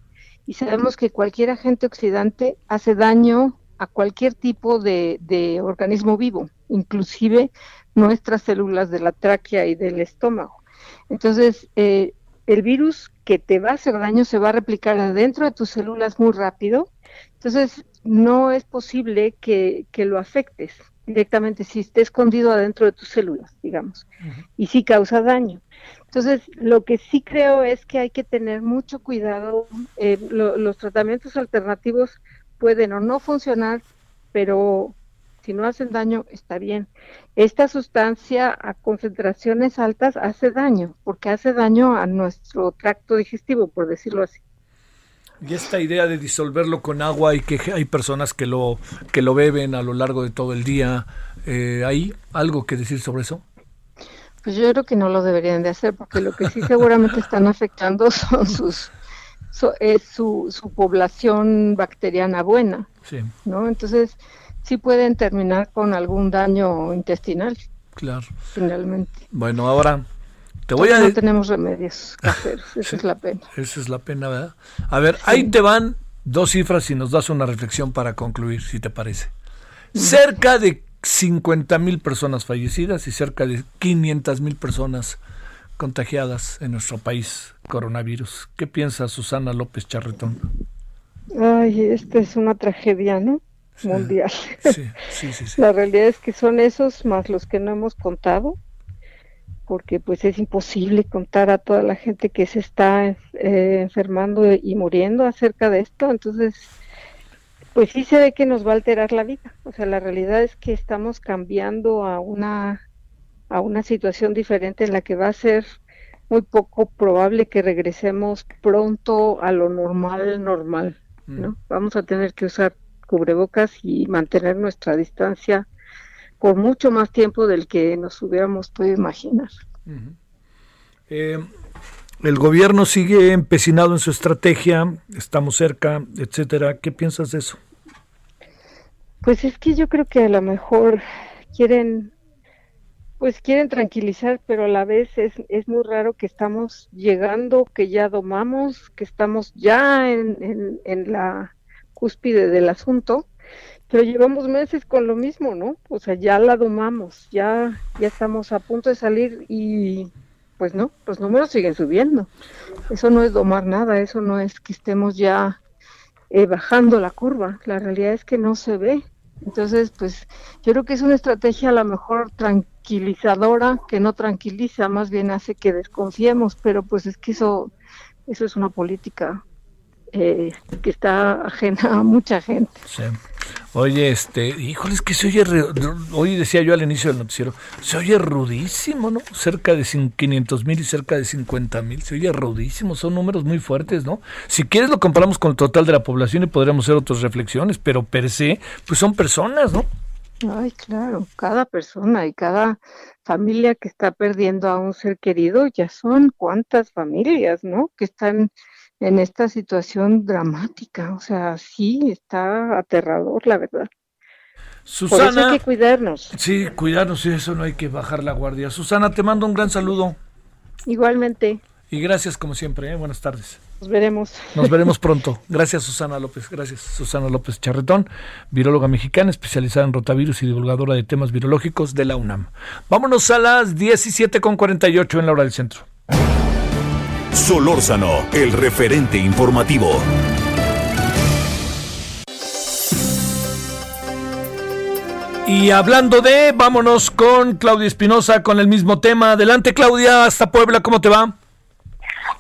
y sabemos que cualquier agente oxidante hace daño a cualquier tipo de, organismo vivo, inclusive nuestras células de la tráquea y del estómago. Entonces, eh, el virus que te va a hacer daño se va a replicar adentro de tus células muy rápido. Entonces, no es posible que, lo afectes directamente si esté escondido adentro de tus células, digamos, y sí causa daño. Entonces, lo que sí creo es que hay que tener mucho cuidado. Eh, los tratamientos alternativos pueden o no funcionar, pero si no hacen daño, está bien. Esta sustancia a concentraciones altas hace daño, porque hace daño a nuestro tracto digestivo, por decirlo así. Y esta idea de disolverlo con agua y que hay personas que lo, que lo beben a lo largo de todo el día, eh, ¿hay algo que decir sobre eso? Pues yo creo que no lo deberían de hacer porque lo que sí seguramente están afectando son sus es su, su población bacteriana buena, sí. ¿no? Entonces sí pueden terminar con algún daño intestinal. Claro. Finalmente. Bueno, ahora te voy a no tenemos remedios caseros, esa es la pena. Esa es la pena, ¿verdad? A ver, ahí te van dos cifras y nos das una reflexión para concluir, si te parece. Cerca de 50 mil personas fallecidas y cerca de 500 mil personas contagiadas en nuestro país coronavirus. ¿Qué piensa Susana López Charretón? Ay, esta es una tragedia, ¿no? Mundial. Sí, sí, sí, La realidad es que son esos más los que no hemos contado, porque pues es imposible contar a toda la gente que se está eh, enfermando y muriendo acerca de esto. Entonces, pues sí se ve que nos va a alterar la vida. O sea, la realidad es que estamos cambiando a una a una situación diferente en la que va a ser muy poco probable que regresemos pronto a lo normal normal, ¿no? Mm. Vamos a tener que usar cubrebocas y mantener nuestra distancia por mucho más tiempo del que nos hubiéramos podido imaginar. Eh, el gobierno sigue empecinado en su estrategia, estamos cerca, etcétera. ¿Qué piensas de eso? Pues es que yo creo que a lo mejor quieren, pues quieren tranquilizar, pero a la vez es, es muy raro que estamos llegando, que ya domamos, que estamos ya en, en, la cúspide del asunto, pero llevamos meses con lo mismo, ¿no? O sea, ya la domamos, ya, ya estamos a punto de salir y pues no, los números siguen subiendo. Eso no es domar nada, eso no es que estemos ya eh, bajando la curva, la realidad es que no se ve. Entonces, pues yo creo que es una estrategia a lo mejor tranquilizadora que no tranquiliza, más bien hace que desconfiemos, pero pues es que eso, eso es una política eh, que está ajena a mucha gente. Oye, este, híjole, es que se oye, hoy decía yo al inicio del noticiero, se oye rudísimo, ¿no? Cerca de 500 mil y cerca de 50 mil, se oye rudísimo, son números muy fuertes, ¿no? Si quieres lo comparamos con el total de la población y podríamos hacer otras reflexiones, pero per se, pues son personas, ¿no? Ay, claro, cada persona y cada familia que está perdiendo a un ser querido, ya son cuántas familias, ¿no? Que están en esta situación dramática. O sea, sí, está aterrador, la verdad. Susana. Por eso hay que cuidarnos. Sí, cuidarnos, y eso no hay que bajar la guardia. Susana, te mando un gran saludo. Igualmente. Y gracias como siempre, ¿eh? buenas tardes. Nos veremos. Nos veremos pronto. Gracias Susana López, gracias Susana López Charretón, viróloga mexicana especializada en rotavirus y divulgadora de temas virológicos de la UNAM. Vámonos a las 17.48 en la hora del centro. Solórzano, el referente informativo. Y hablando de, vámonos con Claudia Espinosa con el mismo tema. Adelante Claudia, hasta Puebla, ¿cómo te va?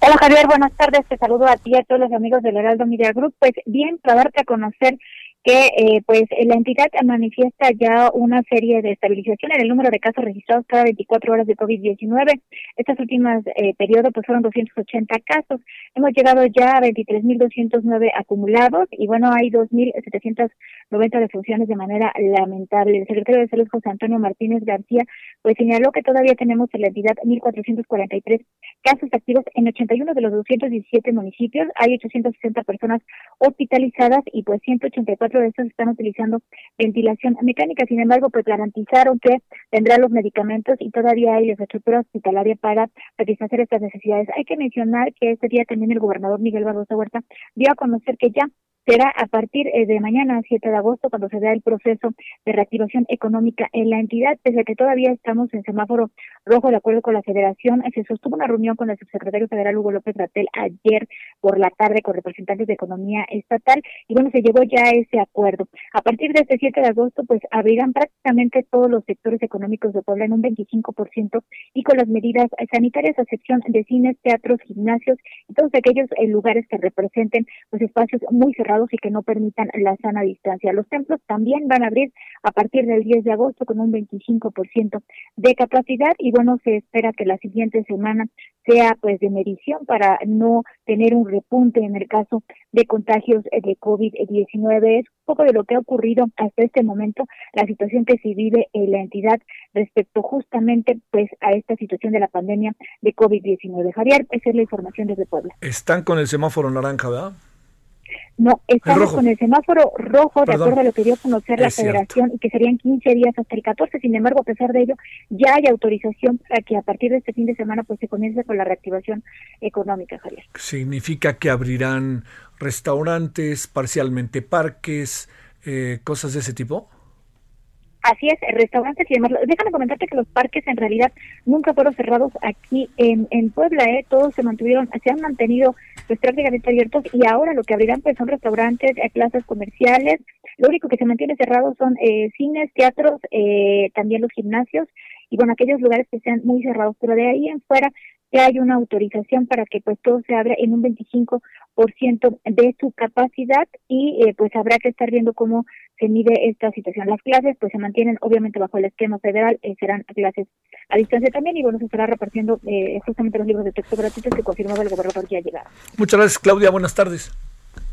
Hola Javier, buenas tardes, te saludo a ti y a todos los amigos del Heraldo Media Group. Pues bien, para darte a conocer que eh, pues la entidad manifiesta ya una serie de estabilización en el número de casos registrados cada 24 horas de COVID-19. Estas últimas eh, periodos pues fueron 280 casos. Hemos llegado ya a 23.209 acumulados y bueno, hay 2.790 defunciones de manera lamentable. El secretario de Salud José Antonio Martínez García pues señaló que todavía tenemos en la entidad 1.443 casos activos en 81 de los 217 municipios. Hay 860 personas hospitalizadas y pues 184 de estos están utilizando ventilación mecánica. Sin embargo, pues garantizaron que tendrá los medicamentos y todavía hay infraestructura hospitalaria para satisfacer estas necesidades. Hay que mencionar que este día también el gobernador Miguel Barroso Huerta dio a conocer que ya será a partir eh, de mañana, 7 de agosto, cuando se vea el proceso de reactivación económica en la entidad, pese a que todavía estamos en semáforo rojo, de acuerdo con la federación. Se sostuvo una reunión con el subsecretario federal Hugo López Ratel ayer por la tarde con representantes de economía estatal y bueno, se llegó ya a ese acuerdo. A partir de este 7 de agosto, pues abrirán prácticamente todos los sectores económicos de Puebla en un 25% y con las medidas sanitarias, a excepción de cines, teatros, gimnasios y todos aquellos eh, lugares que representen pues espacios muy cerrados y que no permitan la sana distancia. Los templos también van a abrir a partir del 10 de agosto con un 25% de capacidad y bueno, se espera que la siguiente semana sea pues de medición para no tener un repunte en el caso de contagios de COVID-19. Es un poco de lo que ha ocurrido hasta este momento, la situación que se vive en la entidad respecto justamente pues a esta situación de la pandemia de COVID-19. Javier, esa es la información desde Puebla. Están con el semáforo naranja, ¿verdad? No, estamos con el semáforo rojo, de acuerdo a lo que dio a conocer la federación, y que serían 15 días hasta el 14. Sin embargo, a pesar de ello, ya hay autorización para que a partir de este fin de semana pues se comience con la reactivación económica, Javier. Significa que abrirán restaurantes, parcialmente parques, eh, cosas de ese tipo. Así es, restaurantes y demás. Déjame comentarte que los parques en realidad nunca fueron cerrados aquí en, en Puebla, ¿eh? todos se mantuvieron, se han mantenido pues prácticamente abiertos y ahora lo que abrirán pues son restaurantes, eh, plazas comerciales. Lo único que se mantiene cerrado son eh, cines, teatros, eh, también los gimnasios y bueno, aquellos lugares que sean muy cerrados, pero de ahí en fuera ya hay una autorización para que pues todo se abra en un 25% de su capacidad y eh, pues habrá que estar viendo cómo se mide esta situación. Las clases pues se mantienen obviamente bajo el esquema federal, eh, serán clases a distancia también y bueno, se estará repartiendo eh, justamente los libros de texto gratuitos que confirmaba el gobernador que ya llegado. Muchas gracias Claudia, buenas tardes.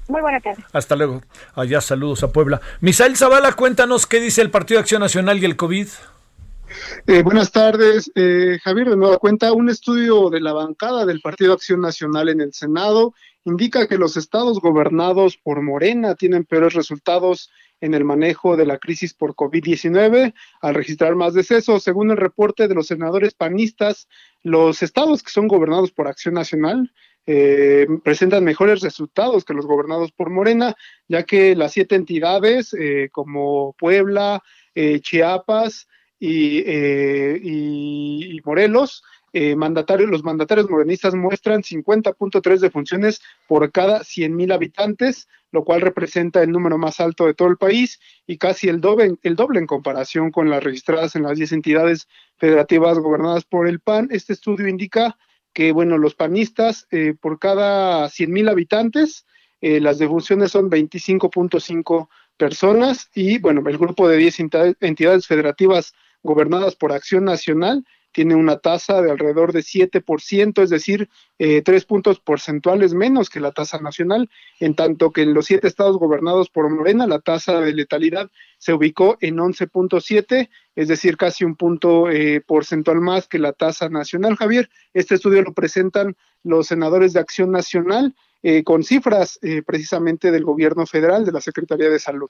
Muy buenas tardes. Hasta luego. Allá saludos a Puebla. Misael Zavala, cuéntanos qué dice el Partido de Acción Nacional y el COVID. Eh, buenas tardes, eh, Javier. De nueva cuenta, un estudio de la bancada del Partido Acción Nacional en el Senado indica que los estados gobernados por Morena tienen peores resultados en el manejo de la crisis por COVID-19 al registrar más decesos. Según el reporte de los senadores panistas, los estados que son gobernados por Acción Nacional eh, presentan mejores resultados que los gobernados por Morena, ya que las siete entidades como Puebla, Chiapas, eh, y, y, Morelos, eh, los mandatarios morenistas muestran 50.3 defunciones por cada 100.000 habitantes, lo cual representa el número más alto de todo el país y casi el doble, en comparación con las registradas en las 10 entidades federativas gobernadas por el PAN. Este estudio indica que, bueno, los panistas eh, por cada 100.000 habitantes, las defunciones son 25.5 personas y bueno, el grupo de 10 entidades federativas gobernadas por Acción Nacional tiene una tasa de alrededor de 7%, es decir, eh, tres puntos porcentuales menos que la tasa nacional, en tanto que en los siete estados gobernados por Morena la tasa de letalidad se ubicó en 11.7, es decir, casi un punto eh, porcentual más que la tasa nacional. Javier, este estudio lo presentan los senadores de Acción Nacional eh, con cifras precisamente del gobierno federal, de la Secretaría de Salud.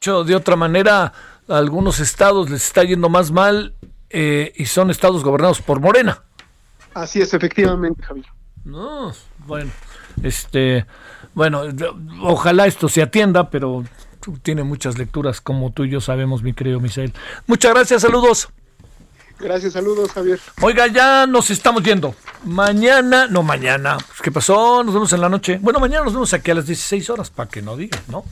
De otra manera, a algunos estados les está yendo más mal eh, y son estados gobernados por Morena. Así es, efectivamente, Javier. No, bueno, este, bueno, ojalá esto se atienda, pero tiene muchas lecturas como tú y yo sabemos, mi querido Misael. Muchas gracias, saludos. Gracias, saludos, Javier. Oiga, ya nos estamos yendo. Mañana, no mañana, pues, ¿qué pasó? Nos vemos en la noche. Bueno, mañana nos vemos aquí a las 16 horas, para que no digan, ¿no?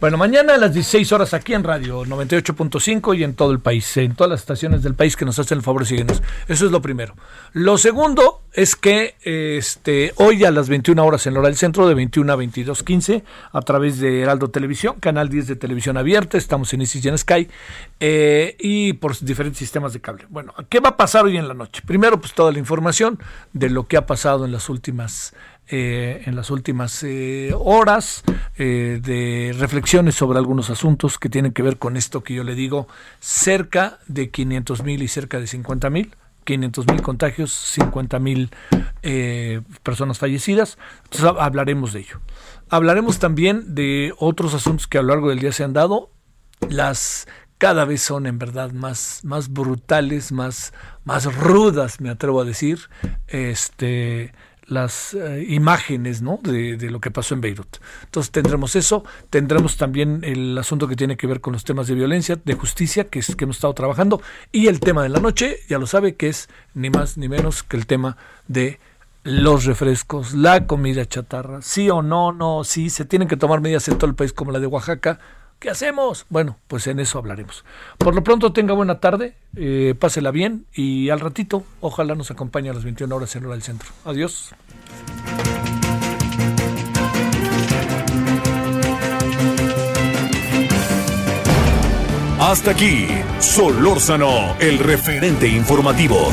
Bueno, mañana a las 16 horas aquí en Radio 98.5 y en todo el país, en todas las estaciones del país que nos hacen el favor de seguirnos. Eso es lo primero. Lo segundo es que este, hoy a las 21 horas en hora del centro, de 21 a 22.15, a través de Heraldo Televisión, canal 10 de televisión abierta, estamos en Isis y en Sky, eh, y por diferentes sistemas de cable. Bueno, ¿qué va a pasar hoy en la noche? Primero, pues toda la información de lo que ha pasado en las últimas eh, en las últimas eh, horas de reflexiones sobre algunos asuntos que tienen que ver con esto que yo le digo, cerca de 500 mil y cerca de 50 mil. 500 mil contagios, 50 mil personas fallecidas. Entonces hablaremos de ello. Hablaremos también de otros asuntos que a lo largo del día se han dado. Las cada vez son en verdad más, más brutales, más, más rudas, me atrevo a decir. Este, las eh, imágenes ¿no? de, lo que pasó en Beirut. Entonces tendremos eso, tendremos también el asunto que tiene que ver con los temas de violencia, de justicia, que, es, que hemos estado trabajando, y el tema de la noche, ya lo sabe, que es ni más ni menos que el tema de los refrescos, la comida chatarra, sí o no, no, sí, se tienen que tomar medidas en todo el país como la de Oaxaca, ¿Qué hacemos? Bueno, pues en eso hablaremos. Por lo pronto tenga buena tarde, eh, pásela bien y al ratito ojalá nos acompañe a las 21 horas en hora del centro. Adiós. Hasta aquí, Solórzano, el referente informativo.